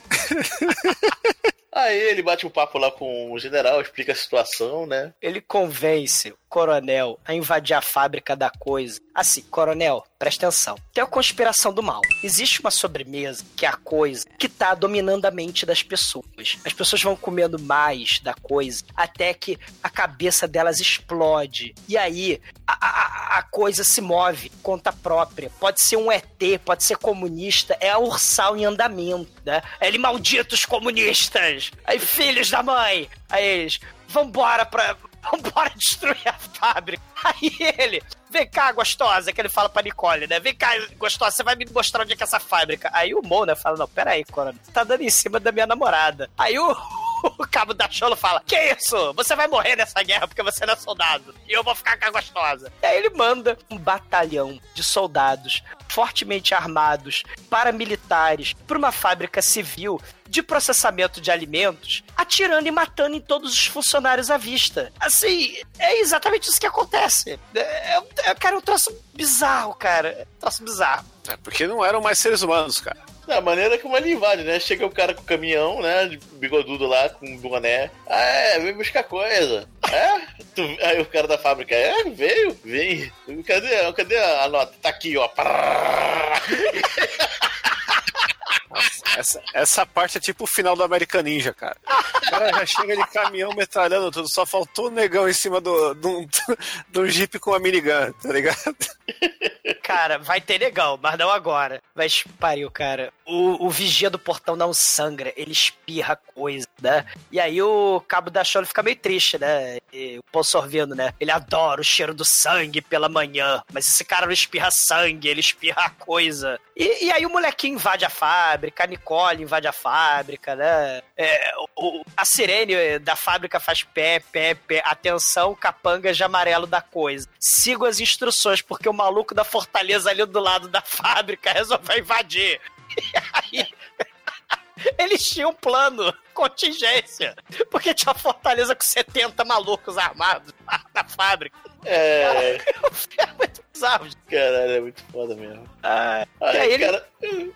Aí ele bate um papo lá com o general, explica a situação, né? Ele convence coronel a invadir a fábrica da coisa. Assim, coronel, presta atenção. Tem a conspiração do mal. Existe uma sobremesa, que é a coisa, que tá dominando a mente das pessoas. As pessoas vão comendo mais da coisa, até que a cabeça delas explode. E aí, a, a- a coisa se move, conta própria. Pode ser um ET, pode ser comunista, é a ursal em andamento, né? Ele, malditos comunistas! Aí, filhos da mãe! Aí eles, vambora pra. Vambora destruir a fábrica. Aí ele, vem cá, gostosa, que ele fala pra Nicole, né? Vem cá, gostosa, você vai me mostrar onde é que é essa fábrica. Aí o Mona fala, não, peraí, coronel, tá dando em cima da minha namorada. Aí o, o cabo da Cholo fala, que isso? Você vai morrer nessa guerra porque você não é soldado. E eu vou ficar com a gostosa. E aí ele manda um batalhão de soldados fortemente armados, paramilitares, pra uma fábrica civil de processamento de alimentos, atirando e matando em todos os funcionários à vista. Assim, é exatamente isso que acontece. É, é, cara, é um troço bizarro, cara. É um troço bizarro. É porque não eram mais seres humanos, cara. Da maneira como ele invade, né? Chega o cara com o caminhão, né? Bigodudo lá, com um boné. Ah, é, vem buscar coisa. É? Tu- aí o cara da fábrica, é, veio, vem. Cadê, cadê a nota? Tá aqui, ó. Essa, essa parte é tipo o final do American Ninja, cara. O cara já chega de caminhão metralhando tudo, só faltou o negão em cima do, um- de um jeep com a minigun, tá ligado? Cara, vai ter legal, mas não agora. Mas pariu, cara. O, o vigia do portão não sangra, ele espirra coisa, né? E aí o cabo da Chole fica meio triste, né? E o Paul Sorvendo, né? Ele adora o cheiro do sangue pela manhã, mas esse cara não espirra sangue, ele espirra coisa. E, e aí o molequinho invade a fábrica, a Nicole invade a fábrica, né? É, o- a sirene da fábrica faz pé, pé, pé. Atenção, capangas de amarelo da coisa. Sigam as instruções, porque o maluco da fortaleza ali do lado da fábrica resolveu invadir. E aí. Eles tinham um plano, contingência. Porque tinha uma fortaleza com 70 malucos armados na fábrica. É, É muito bizarro. caralho, é muito foda mesmo. Ah, e Aí, aí ele. cara,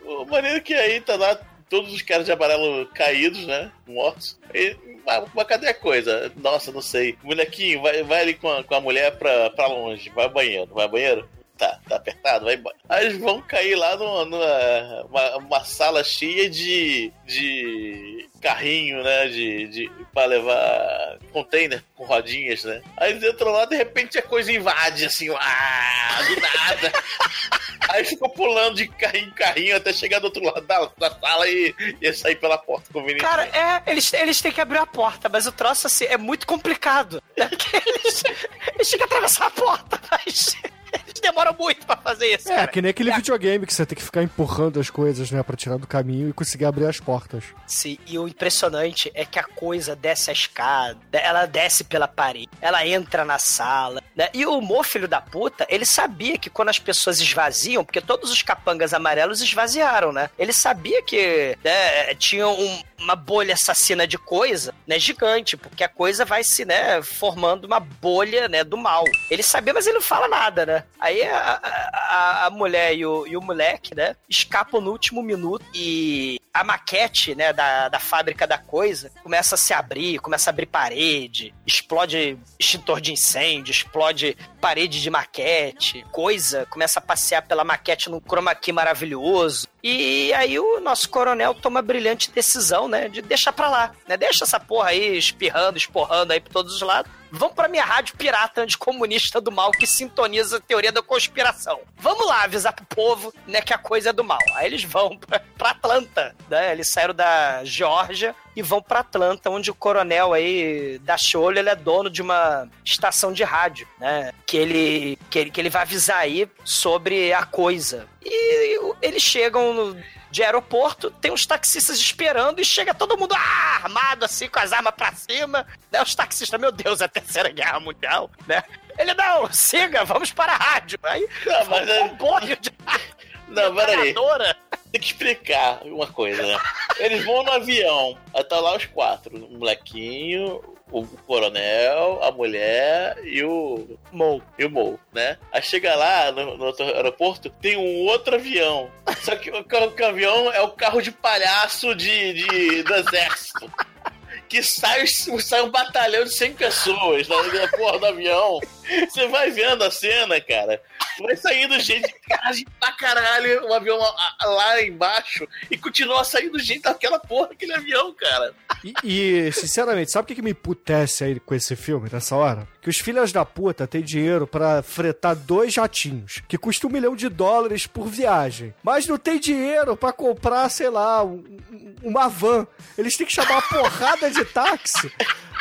o maneiro que aí tá lá todos os caras de amarelo caídos, né? Mortos. E, mas, mas cadê a coisa? Nossa, não sei. Molequinho, vai, vai ali com a, com a mulher pra, pra longe. Vai ao banheiro. Vai ao banheiro? Tá, tá apertado, vai embora. Aí eles vão cair lá numa, numa uma, sala cheia de, de carrinho, né? De, de, pra levar container com rodinhas, né? Aí eles entram lá, de repente a coisa invade, assim, lá, do nada. Aí ficou pulando de carrinho em carrinho até chegar do outro lado da, da sala e ia sair pela porta conveniente. Cara, é, eles, eles têm que abrir a porta, mas o troço assim, é muito complicado. Né? Porque eles, eles têm que atravessar a porta, mas eles demoram muito pra fazer isso. É, cara. que nem aquele videogame que você tem que ficar empurrando as coisas, né, pra tirar do caminho e conseguir abrir as portas. Sim, e o impressionante é que a coisa desce a escada, ela desce pela parede, ela entra na sala, né? E o Mo, filho da puta, ele sabia que quando as pessoas esvaziam, porque todos os capangas amarelos esvaziaram, né? Ele sabia que né, tinha um- uma bolha assassina de coisa, né, gigante, porque a coisa vai se, né, formando uma bolha, né, do mal. Ele sabia, mas ele não fala nada, né? Aí a, a, a mulher e o, e o moleque, né, escapam no último minuto e a maquete, né, da, da fábrica da coisa começa a se abrir, começa a abrir parede, explode extintor de incêndio, explode parede de maquete, coisa começa a passear pela maquete num chroma key maravilhoso. E aí o nosso coronel toma a brilhante decisão, né, de deixar pra lá, né? Deixa essa porra aí espirrando, esporrando aí por todos os lados. Vamos pra minha rádio pirata anticomunista do mal que sintoniza a teoria da conspiração. Vamos lá avisar pro povo, né, que a coisa é do mal. Aí eles vão pra, pra Atlanta, né? Eles saíram da Geórgia e vão pra Atlanta, onde o coronel aí da Cholo, ele é dono de uma estação de rádio, né? Que ele, que ele, que ele vai avisar aí sobre a coisa. E eles chegam no de aeroporto, tem uns taxistas esperando e chega todo mundo ah, armado assim, com as armas pra cima. Né? Os taxistas, meu Deus, é a terceira guerra mundial, né? Ele, não, siga, vamos para a rádio. Aí, Não, mas um é- comboio de Não, peraí. Tem que explicar uma coisa, né? Eles vão no avião, aí tá lá os quatro: o molequinho, o coronel, a mulher e o. Mou. E o Mou, né? Aí chega lá no, no outro aeroporto, tem um outro avião. Só que o, o avião é o carro de palhaço de, de- do exército. Que sai, sai um batalhão de 100 pessoas na, na porra do avião. Você vai vendo a cena, cara. Vai saindo gente, gente pra caralho, o avião lá- embaixo. E continua saindo gente daquela porra, aquele avião, cara. E, e, sinceramente, sabe o que, que me putece aí com esse filme nessa hora? Que os filhos da puta têm dinheiro pra fretar dois jatinhos, que custa um milhão de dólares por viagem. Mas não tem dinheiro pra comprar, sei lá, um- um- uma van. Eles têm que chamar uma porrada de táxi.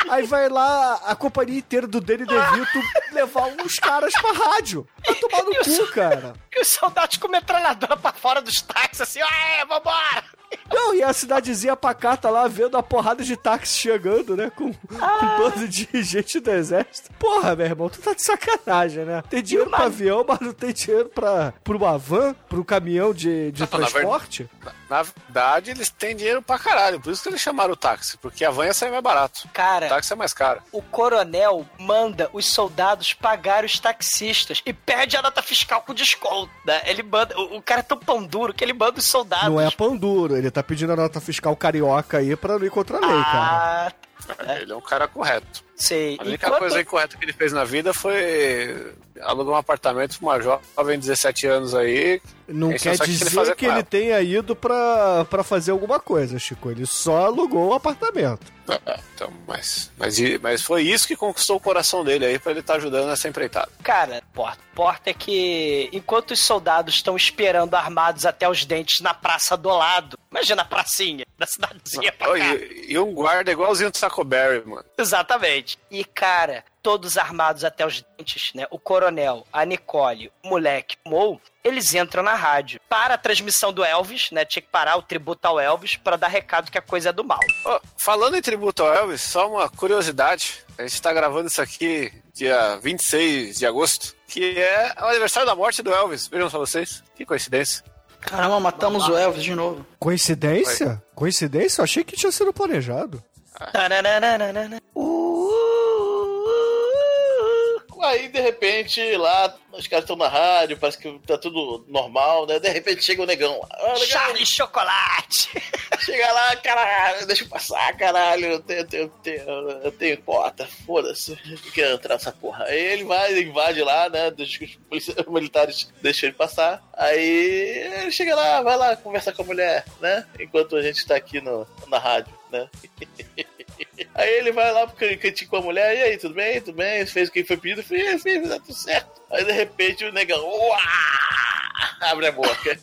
Aí vai lá a companhia inteira do Danny DeVito levar uns caras pra rádio. Vai tomar no cu, cara. E os soldados com metralhadora pra fora dos táxis, assim, é, vambora! Não, e a cidadezinha pacata lá vendo a porrada de táxi chegando, né? Com, com um bando de gente do exército. Porra, meu irmão, tu tá de sacanagem, né? Tem dinheiro pra avião, mas não tem dinheiro pra, pra uma van, pra um caminhão de, de Não, na transporte? Na verdade, eles têm dinheiro pra caralho. Por isso que eles chamaram o táxi. Porque a van ia sair mais barato. Cara, O táxi é mais caro. o coronel manda os soldados pagar os taxistas e pede a nota fiscal com desconto, né? Ele manda, o, o cara é tão pão duro que ele manda os soldados. Não é pão duro, ele tá pedindo a nota fiscal carioca aí pra não ir contra a lei, cara. Ah, Ele é um cara correto. Sei. A única Enquanto- coisa incorreta que ele fez na vida foi alugar um apartamento pra uma jovem de 17 anos aí. Não Esse quer é só que ele dizer que ele tenha ido pra, pra fazer alguma coisa, Chico. Ele só alugou o apartamento. Ah, Então, mas, mas, mas foi isso que conquistou o coração dele aí pra ele estar ajudando nessa empreitada. Cara, porta, porta é que enquanto os soldados estão esperando armados até os dentes na praça do lado, imagina a pracinha da cidadezinha pra cá. e, e um guarda igualzinho do Taco Berry, mano. Exatamente. E, cara, todos armados até os dentes, né? O coronel, a Nicole, o moleque, o Mo, eles entram na rádio. Para a transmissão do Elvis, né? Tinha que parar o tributo ao Elvis pra dar recado que a coisa é do mal. Ó, falando em tributo ao Elvis, só uma curiosidade. A gente tá gravando isso aqui dia 26 de agosto, que é o aniversário da morte do Elvis. Vejam só vocês. Que coincidência. Caramba, matamos o Elvis de novo. Coincidência? Coincidência? Eu achei que tinha sido planejado. Tananana. Aí, de repente, lá, os caras estão na rádio, parece que tá tudo normal, né? De repente chega o negão. Ah, negão, Charlie Chocolate! Chega lá, caralho, deixa eu passar, caralho, eu tenho, eu tenho, eu tenho, eu tenho cota, foda-se, quer entrar nessa porra. Aí ele vai, invade lá, né, deixa os militares deixam ele passar. Aí ele chega lá, vai lá conversar com a mulher, né, enquanto a gente tá aqui no, na rádio, né. Aí ele vai lá pro can- cantinho com a mulher, e aí, tudo bem? Tudo bem? Fez o que foi pedido? Fiz, tá tudo certo. Aí de repente o negão, uá, abre a boca.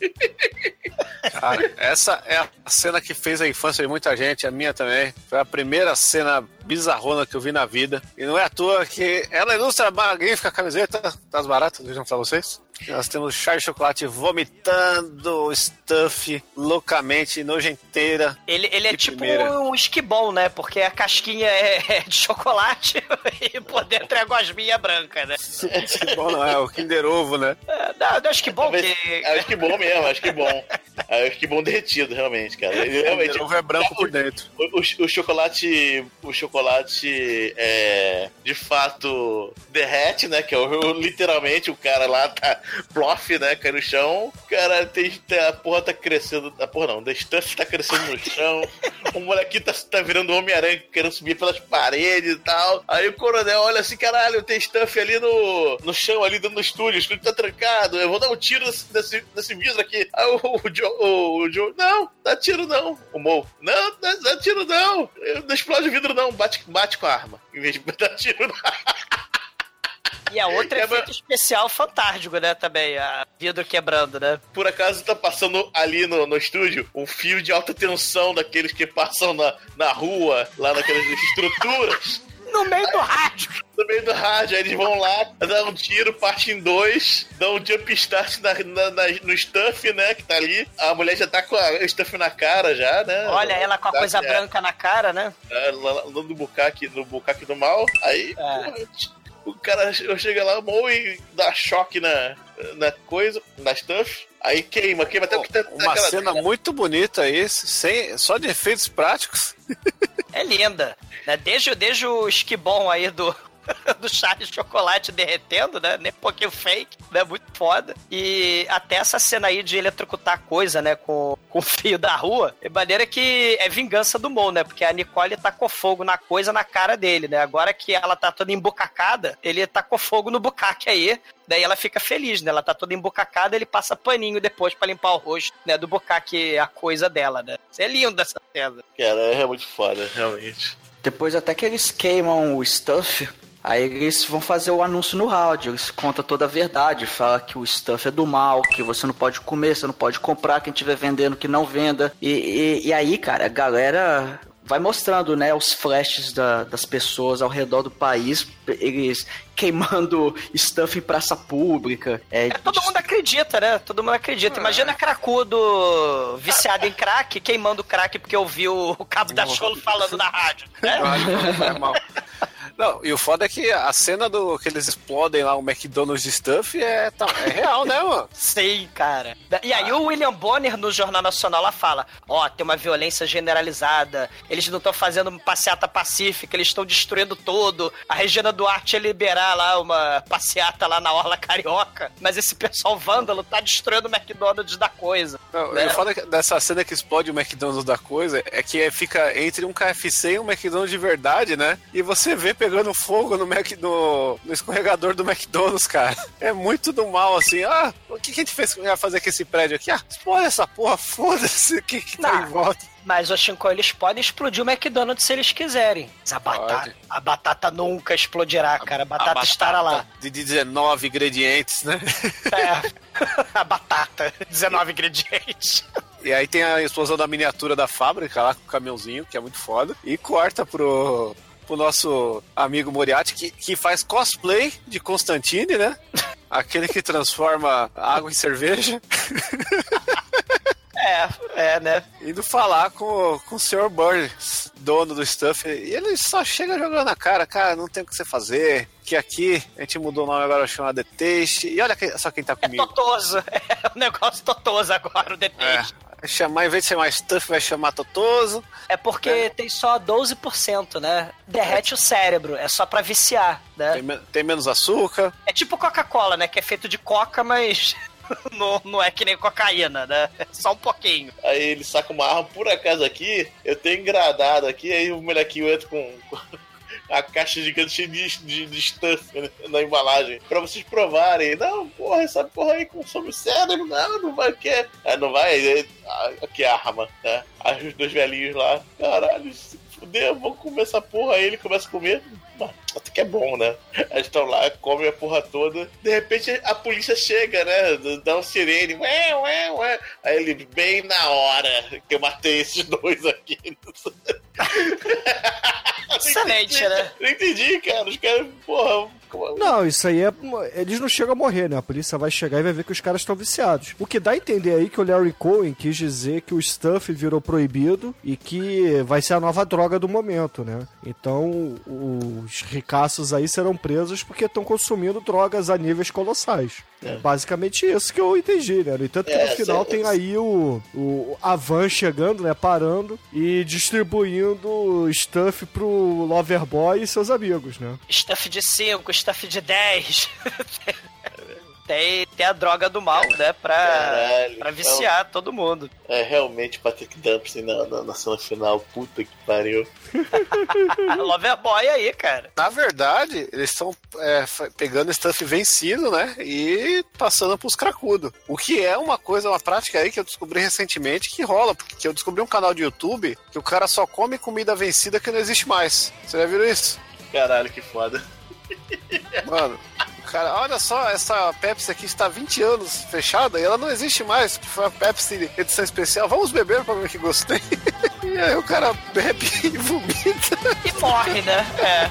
Cara, essa é a cena que fez a infância de muita gente, a minha também. Foi a primeira cena bizarrona que eu vi na vida. E não é à toa que ela ilustra a magnífica camiseta das baratas, vejam pra vocês. Nós temos Charlie Chocolate vomitando stuff loucamente, nojenteira. Ele, ele é tipo primeira. um esquibom, né? Porque a casquinha é, é de chocolate por dentro é a gosminha branca, né? Que bom, não é? O Kinder Ovo, né? É, Não, não, esquibom Talvez- que... Acho que bom mesmo, acho que bom. Acho que bom derretido, realmente, cara. Ele realmente. Kinder Ovo é branco por dentro. O, o- o chocolate. O chocolate é. De fato derrete, né? Que é o, literalmente o cara lá tá plof, né? Cai no chão. O cara tem, tem- A porra tá crescendo. A porra não, o stuff tá crescendo no chão. O molequinho tá, tá virando Homem-Aranha querendo subir pelas paredes e tal. Aí o coronel olha assim: caralho, tem stuff ali no, no chão, ali dentro do estúdio. O estúdio tá trancado. Eu vou dar um tiro nesse, nesse, nesse vidro aqui. Aí o, o, Joe, o, o Joe, não, dá tiro não. O Mo, não, dá, dá tiro não. Eu- Não explode o vidro não, bate, bate com a arma. Em vez de dar tiro na E a outra é efeito especial fantástico, né? Também, a vidro quebrando, né? Por acaso tá passando ali no, no estúdio um fio de alta tensão daqueles que passam na, na rua, lá naquelas estruturas. No meio do rádio. No meio do rádio, aí eles vão lá, dão um tiro, parte em dois, dão um jump start na, na- na- no stuff, né? Que tá ali. A mulher já tá com a- o stuff na cara já, né? Olha ela com a Tá- coisa é, branca na cara, né? é, lá- no bucaque, no bucaque do mal. Aí, É. porra, o cara chega lá, moe e dá choque na, na coisa, na stuff. Aí queima, queima até o que tá. Uma aquela- cena muito bonita aí, sem, só de efeitos práticos. É linda. Né? Desde, desde o esquibom aí do, do chá de chocolate derretendo, né? Nem um pouquinho fake, né? Muito foda. E até essa cena aí de eletrocutar coisa, né? Com, com o fio da rua. É maneira que é vingança do Mo, né? Porque a Nicole tacou fogo na coisa na cara dele, né? Agora que ela tá toda embucacada, ele tacou fogo no bucaque aí. Daí ela fica feliz, né? Ela tá toda embucacada, ele passa paninho depois pra limpar o rosto, né? Do bucaque, a coisa dela, né? Isso é lindo essa cena. Cara, é muito foda, realmente. Depois até que eles queimam o stuff, aí eles vão fazer o anúncio no rádio. Eles contam toda a verdade, fala que o stuff é do mal, que você não pode comer, você não pode comprar, quem estiver vendendo que não venda. E, e, e aí, cara, a galera vai mostrando, né, os flashes da- das pessoas ao redor do país, eles queimando stuff em praça pública. É, Todo mundo acredita, né? Todo mundo acredita. Imagina cracudo viciado em crack, queimando crack porque ouviu o cabo da Cholo falando na rádio. Né? Eu acho que não é mal. Não, e o foda é que a cena do que eles explodem lá o McDonald's de stuff é, tá- é real, né, mano? Sim, cara. E aí o William Bonner no Jornal Nacional lá fala: ó, tem uma violência generalizada, eles não estão fazendo passeata pacífica, eles estão destruindo tudo. A Regina Duarte ia liberar lá uma passeata lá na Orla Carioca, mas esse pessoal vândalo tá destruindo o McDonald's da coisa. Não, né? e o foda é que dessa cena que explode o McDonald's da coisa é que fica entre um KFC e um McDonald's de verdade, né? E você vê pegando fogo no, Mac, no, no escorregador do McDonald's, cara. É muito do mal, assim. Ah, o que, que a gente fez ia fazer com esse prédio aqui? Ah, explode essa porra, foda-se o que, que tá em volta. Mas, Shinko, eles podem explodir o McDonald's se eles quiserem. Mas a batata, Pode. a batata nunca explodirá, cara. A batata, estará lá. De 19 ingredientes, né? É. a batata, 19 ingredientes. E aí tem a explosão da miniatura da fábrica lá com o caminhãozinho, que é muito foda. E corta pro, pro nosso amigo Moriarty, que, que faz cosplay de Constantine, né? Aquele que transforma água em cerveja. É, é, né? Indo falar com, com o Sr. Burns, dono do stuff. E ele só chega jogando na cara, cara, não tem o que você fazer. Que aqui a gente mudou o nome agora, chama The Taste. E olha só quem tá É comigo. totoso. É um negócio totoso agora, o É, DT. Vai chamar, em vez de chamar stuff, vai chamar Totoso. É. porque tem só 12%, né? Derrete o cérebro, é só pra viciar, né? Tem, men- tem menos açúcar. É tipo Coca-Cola, né? Que é feito de coca, mas não, não é que nem cocaína, né? É só um pouquinho. Aí ele saca uma arma, por acaso aqui, eu tenho engradado aqui, aí o molequinho entra com a caixa gigante cheia de, de, de stuff né, na embalagem. Pra vocês provarem. Não, porra, essa porra aí consome o cérebro. Não, não vai, quer. Aí não vai, aí, ah, aqui a arma, né? Aí os dois velhinhos lá, caralho, se fuder, vamos comer essa porra. Aí ele começa a comer. Até que é bom, né? Eles estão lá, comem a porra toda. De repente a polícia chega, né? Dá um sirene. Ué, ué, ué. Aí ele, bem na hora que eu matei esses dois aqui. Excelente, né? Não entendi, cara. Os caras, porra. Não, isso aí é. Eles não chegam a morrer, né? A polícia vai chegar e vai ver que os caras estão viciados. O que dá a entender aí que o Larry Cohen quis dizer que o stuff virou proibido e que vai ser a nova droga do momento, né? Então os ricaços aí serão presos porque estão consumindo drogas a níveis colossais. É basicamente isso que eu entendi, né? No entanto que É, no final tem aí o, o a van chegando, né? Parando e distribuindo stuff pro Loverboy e seus amigos, né? Stuff de 5, stuff de 10. tem, tem a droga do mal, né? Pra, Caralho, pra viciar todo mundo. É realmente Patrick Dumpsy na, na, na cena final. Puta que pariu. Loverboy aí, cara. Na verdade, eles estão é, pegando stuff vencido, né? E passando pros cracudos. O que é uma coisa, uma prática aí que eu descobri recentemente que rola. Porque eu descobri um canal de YouTube que o cara só come comida vencida que não existe mais. Você já viu isso? Caralho, que foda. Mano, o Cara, olha só, essa Pepsi aqui está há 20 anos fechada e ela não existe mais, que foi a Pepsi edição especial. Vamos beber pra ver que gostei. E aí o cara bebe e vomita. E morre, né? É.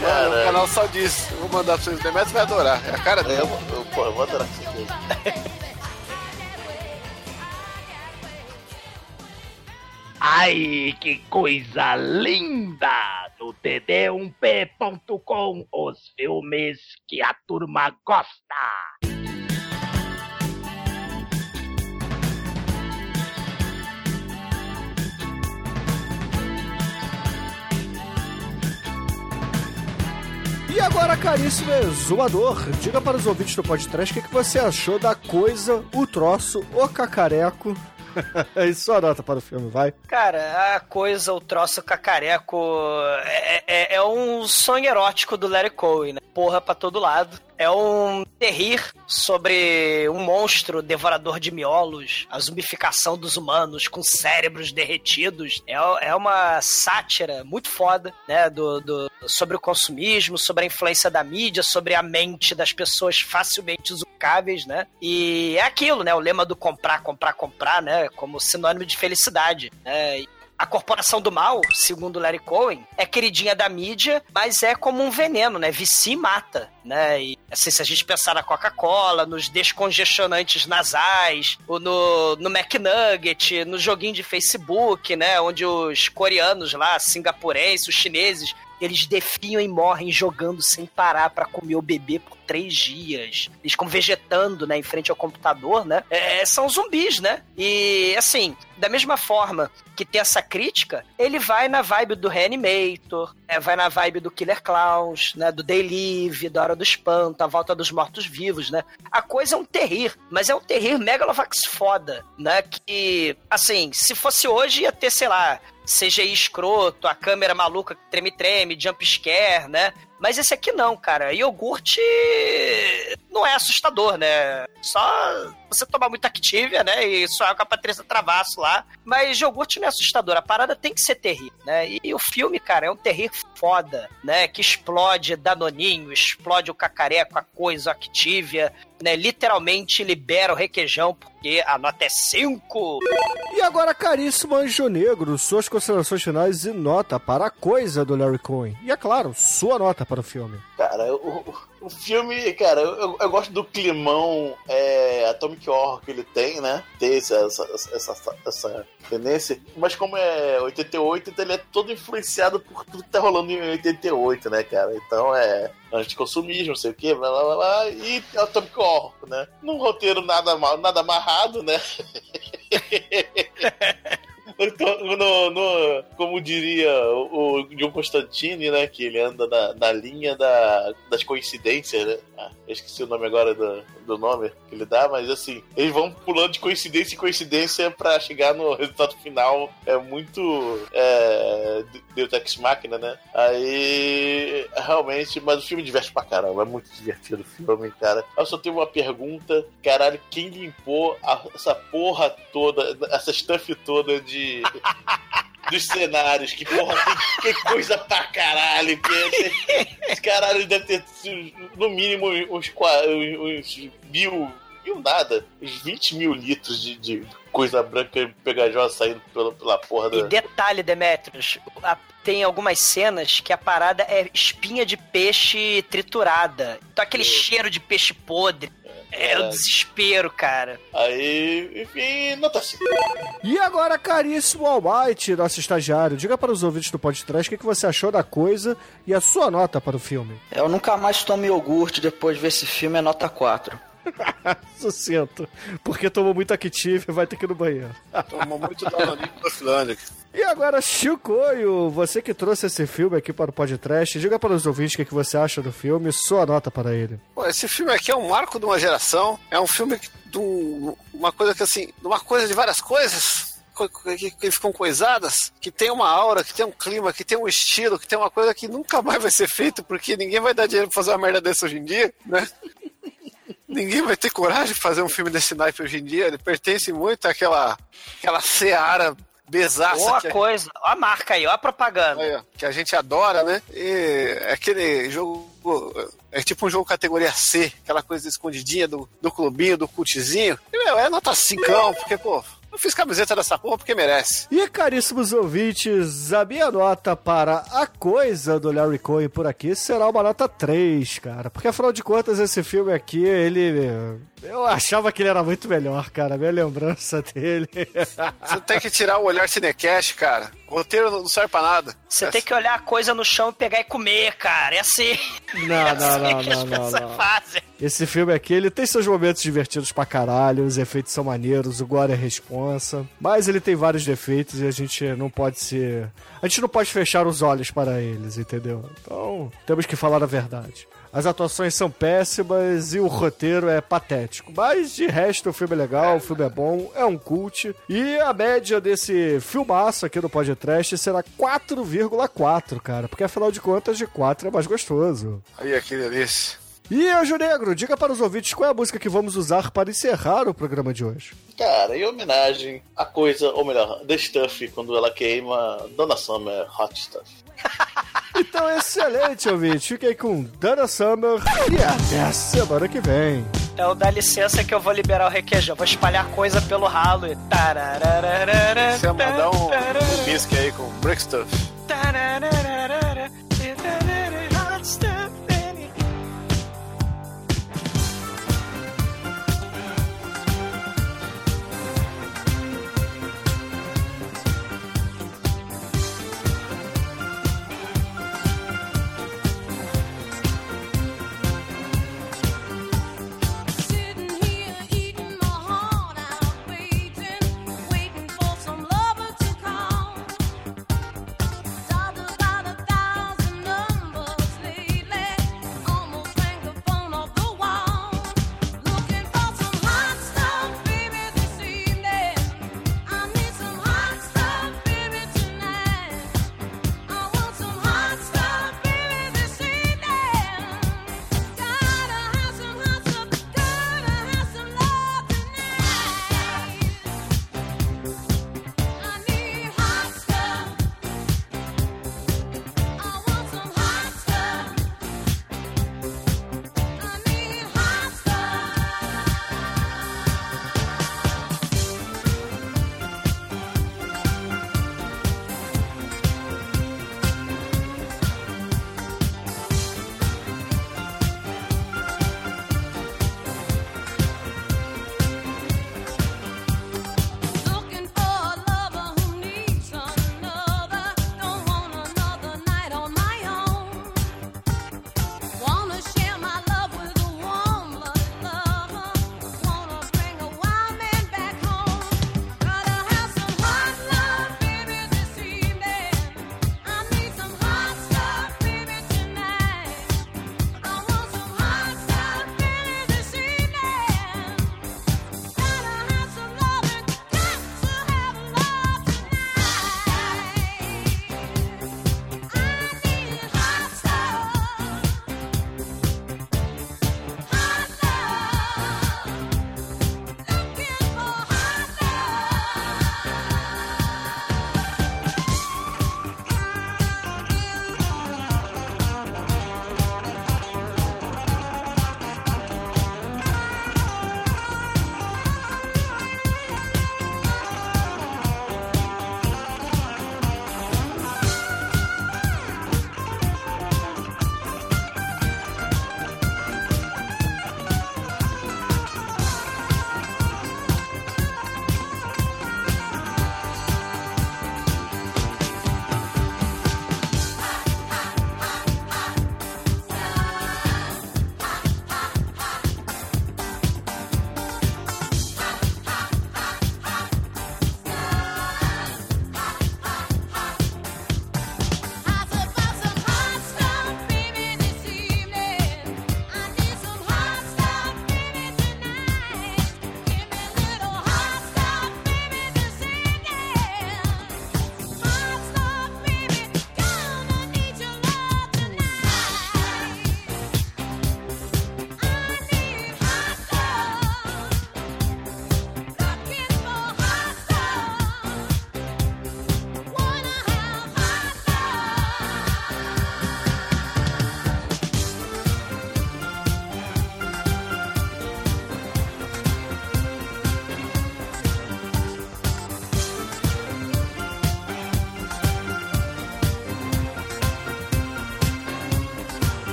Mano, o canal só diz. Eu vou mandar pra vocês. Demetrio vai adorar. É a cara É, dele. eu, eu, pô, eu vou adorar com certeza. Ai, que coisa linda! No td1p.com, os filmes que a turma gosta. E agora, caríssimo exumador, diga para os ouvintes do podcast o que, que você achou da coisa, o troço, o cacareco. e sua nota para o filme, vai. Cara, a coisa, o troço cacareco é, é, é um sonho erótico do Larry Cohen, né? Porra pra todo lado. É um terrir sobre um monstro devorador de miolos, a zumbificação dos humanos com cérebros derretidos. É, é uma sátira muito foda, né? Do, do, sobre o consumismo, sobre a influência da mídia, sobre a mente das pessoas facilmente usucáveis, né? E é aquilo, né? O lema do comprar, comprar, comprar, né? Como sinônimo de felicidade, né? A corporação do mal, segundo Larry Cohen, é queridinha da mídia, mas é como um veneno, né? Vicia e mata, né? E assim, se a gente pensar na Coca-Cola, nos descongestionantes nasais, ou no, no McNugget, no joguinho de Facebook, né? Onde os coreanos lá, singapurenses, os chineses, eles definham e morrem jogando sem parar pra comer o bebê por três dias. Eles ficam vegetando, né, em frente ao computador, né? É, são zumbis, né? E, assim, da mesma forma que tem essa crítica, ele vai na vibe do Reanimator, é, vai na vibe do Killer Clowns, né? Do Day Live, da Hora do Espanto, a Volta dos Mortos-Vivos, né? A coisa é um terrir, mas é um terrir megalovax foda, né? Que, assim, se fosse hoje ia ter, sei lá, CGI escroto, a câmera maluca que treme-treme, jump scare, né? Mas esse aqui não, cara. Iogurte não é assustador, né? Só você tomar muita Activia, né? E sonhar com a Patrícia Travasso lá. Mas iogurte não é assustador. A parada tem que ser terrível, né? E, o filme, cara, é um terrir foda, né? Que explode Danoninho, explode o cacareco, a coisa, a Activia, né? Literalmente libera o requeijão, porque a nota é 5. E agora, caríssimo Anjo Negro, suas considerações finais e nota para a coisa do Larry Cohen. E é claro, sua nota para o filme. Cara, o, o filme, cara, eu, eu gosto do climão é, Atomic Horror que ele tem, né? Tem essa, essa, essa, essa tendência. Mas como é 88, então ele é todo influenciado por tudo que tá rolando em 88, né, cara? Então é anticonsumismo, não sei o que, blá blá blá, blá e Atomic Horror, né? Num roteiro nada nada amarrado, né? Então, no, no- como diria o, John Constantine, né? Que ele anda na, na linha da, das coincidências, né? Ah, eu esqueci o nome agora do, do nome que ele dá, mas assim, eles vão pulando de coincidência em coincidência pra chegar no resultado final. É muito. É, Deus Ex Machina, né? Aí. Realmente, mas o filme diverte pra caramba. É muito divertido o filme, cara. Eu só tenho uma pergunta: caralho, quem limpou a- essa porra toda, essa stuff toda de. Dos cenários, que porra, que, que coisa pra caralho, que esse caralho deve ter no mínimo uns, qua- uns mil, mil nada, uns 20 mil litros de, de coisa branca pegajosa saindo pela, pela porra E da. detalhe, Demetrius, a- tem algumas cenas que a parada é espinha de peixe triturada. Então aquele cheiro de peixe podre. É o desespero, cara. Aí, enfim, nota 5. E agora, caríssimo Almighty, nosso estagiário, diga para os ouvintes do podcast o que, que você achou da coisa e a sua nota para o filme. Eu nunca mais tomo iogurte depois de ver esse filme, é nota 4. Sucinto. Porque tomou muito Active e vai ter que ir no banheiro. Tomou muito danoninho da Finlândia. E agora, Chicoio, você que trouxe esse filme aqui para o podcast, diga para os ouvintes o que, que você acha do filme e sua nota para ele. Pô, esse filme aqui é um marco de uma geração. É um filme de um- uma coisa que assim, de uma coisa de várias coisas co- que, que ficam coisadas, que tem uma aura, que tem um clima, que tem um estilo, que tem uma coisa que nunca mais vai ser feito, porque ninguém vai dar dinheiro pra fazer uma merda dessa hoje em dia, né? Ninguém vai ter coragem de fazer um filme desse naipe hoje em dia. Ele pertence muito àquela, àquela seara besaça Ó a que, a- coisa, ó a marca aí, ó a propaganda. Aí, ó, que a gente adora, né? E é aquele jogo É tipo um jogo categoria C, aquela coisa escondidinha do, do clubinho, do cultizinho. E, meu, é nota 5, porque, pô, eu fiz camiseta dessa porra porque merece. E caríssimos ouvintes, a minha nota para a coisa do Larry Cohen por aqui será uma nota 3, cara. Porque afinal de contas, esse filme aqui, ele. Eu achava que ele era muito melhor, cara. Minha lembrança dele. Você tem que tirar o olhar cinecast, cara. O roteiro não serve pra nada. Você tem que olhar a coisa no chão e pegar e comer, cara. É assim. Não, é não, assim não, que as não, não, pessoas não. fazem. Esse filme aqui, ele tem seus momentos divertidos pra caralho, os efeitos são maneiros, o gore é mas ele tem vários defeitos e a gente não pode ser... A gente não pode fechar os olhos para eles, entendeu? Então, temos que falar a verdade. As atuações são péssimas e o roteiro é patético. Mas de resto, o filme é legal, o filme é bom, é um cult. E a média desse filmaço aqui no podcast será 4,4, cara. Porque afinal de contas, de 4 é mais gostoso. Aí, que delícia. E Anjo Negro, diga para os ouvintes qual é a música que vamos usar para encerrar o programa de hoje. Cara, em homenagem à coisa, ou melhor, The Stuff, quando ela queima Donna Summer Hot Stuff. Então, excelente, ouvinte. Fiquei com Dana Summer e até a semana que vem. Então dá licença que eu vou liberar o requeijão. Vou espalhar coisa pelo ralo e. Você mandar um, um bisque aí com Brick Stuff.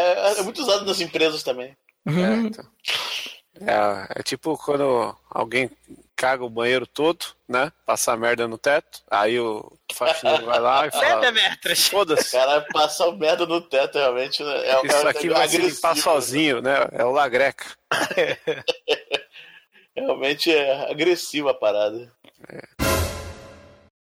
É, é muito usado nas empresas também. É, então. É, é tipo quando alguém caga o banheiro todo, né? Passa a merda no teto, aí o faxineiro vai lá e Né, fala? Foda-se, Cara, passar o merda no teto realmente né, é, isso é, aqui é vai se agressivo. limpar sozinho, né? É o lagreca. Realmente é agressiva a parada.